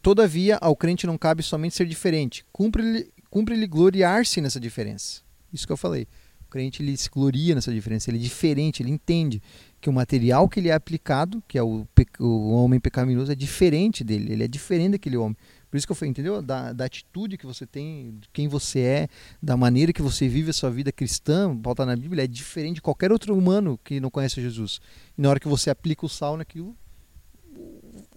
A: Todavia, ao crente não cabe somente ser diferente, cumpre-lhe cumpre gloriar-se nessa diferença. Isso que eu falei. O crente ele se gloria nessa diferença, ele é diferente, ele entende que o material que ele é aplicado, que é o, o homem pecaminoso, é diferente dele, ele é diferente daquele homem. Por isso que eu falei, entendeu? Da, da atitude que você tem, de quem você é, da maneira que você vive a sua vida cristã, volta na Bíblia, é diferente de qualquer outro humano que não conhece Jesus. E na hora que você aplica o sal naquilo,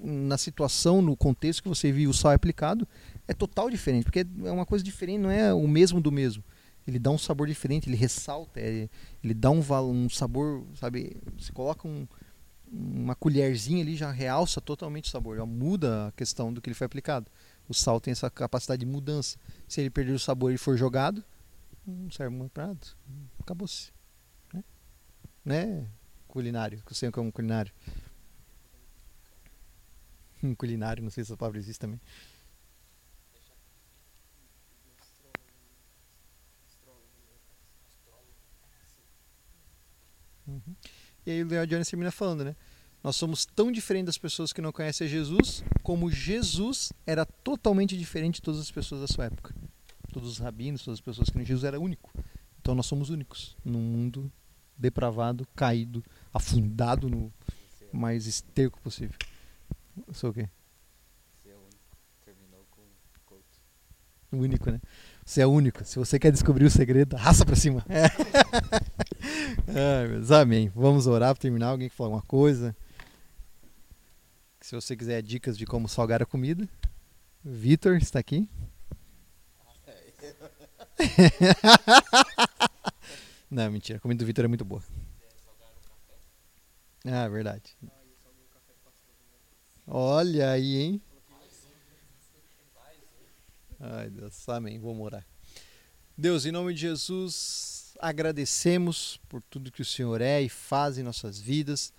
A: na situação, no contexto que você vive o sal é aplicado, é total diferente, porque é uma coisa diferente, não é o mesmo do mesmo ele dá um sabor diferente, ele ressalta, ele, ele dá um, um sabor, sabe? Você coloca um, uma colherzinha ali, já realça totalmente o sabor, já muda a questão do que ele foi aplicado. O sal tem essa capacidade de mudança. Se ele perder o sabor e for jogado, não serve muito para nada. Acabou-se. Né? né? Culinário, que eu sei que é um culinário. [laughs] Um culinário, não sei se essa palavra existe também. Uhum. E aí o Leon Jones termina falando, né? Nós somos tão diferentes das pessoas que não conhecem Jesus, como Jesus era totalmente diferente de todas as pessoas da sua época. Todos os rabinos, todas as pessoas que não Jesus era único. Então nós somos únicos num mundo depravado, caído, afundado no mais esterco possível. Eu sou o quê?
B: Você é único. Terminou com couto.
A: Único, né? Você é único. Se você quer descobrir o segredo, raça pra cima. É. [laughs] Ai, amém. Vamos orar para terminar. Alguém que falar alguma coisa? Se você quiser dicas de como salgar a comida, Vitor está aqui. [laughs] Não, mentira. A comida do Vitor é muito boa. Ah, verdade. Olha aí, hein? Ai, Deus, amém. Vou morar. Deus, em nome de Jesus, agradecemos por tudo que o Senhor é e faz em nossas vidas.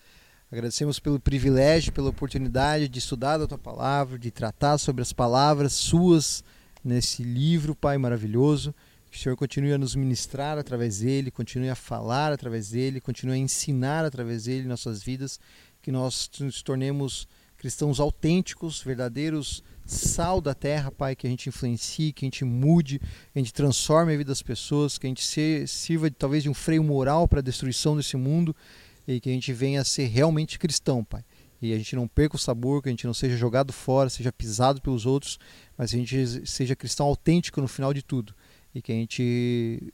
A: Agradecemos pelo privilégio, pela oportunidade de estudar a tua palavra, de tratar sobre as palavras suas nesse livro, Pai maravilhoso. Que o Senhor continue a nos ministrar através dele, continue a falar através dele, continue a ensinar através dele nossas vidas, que nós nos tornemos cristãos autênticos, verdadeiros sal da terra, Pai, que a gente influencie, que a gente mude, que a gente transforme a vida das pessoas, que a gente se, sirva talvez de um freio moral para a destruição desse mundo e que a gente venha a ser realmente cristão, Pai. E a gente não perca o sabor, que a gente não seja jogado fora, seja pisado pelos outros, mas a gente seja cristão autêntico no final de tudo. E que a gente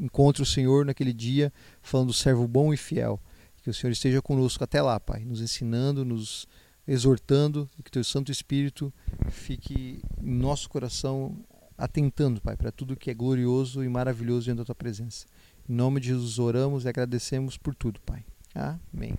A: encontre o Senhor naquele dia falando servo bom e fiel. Que o Senhor esteja conosco até lá, Pai, nos ensinando, nos exortando que teu Santo Espírito fique em nosso coração atentando, Pai, para tudo que é glorioso e maravilhoso diante da tua presença. Em nome de Jesus oramos e agradecemos por tudo, Pai. Amém.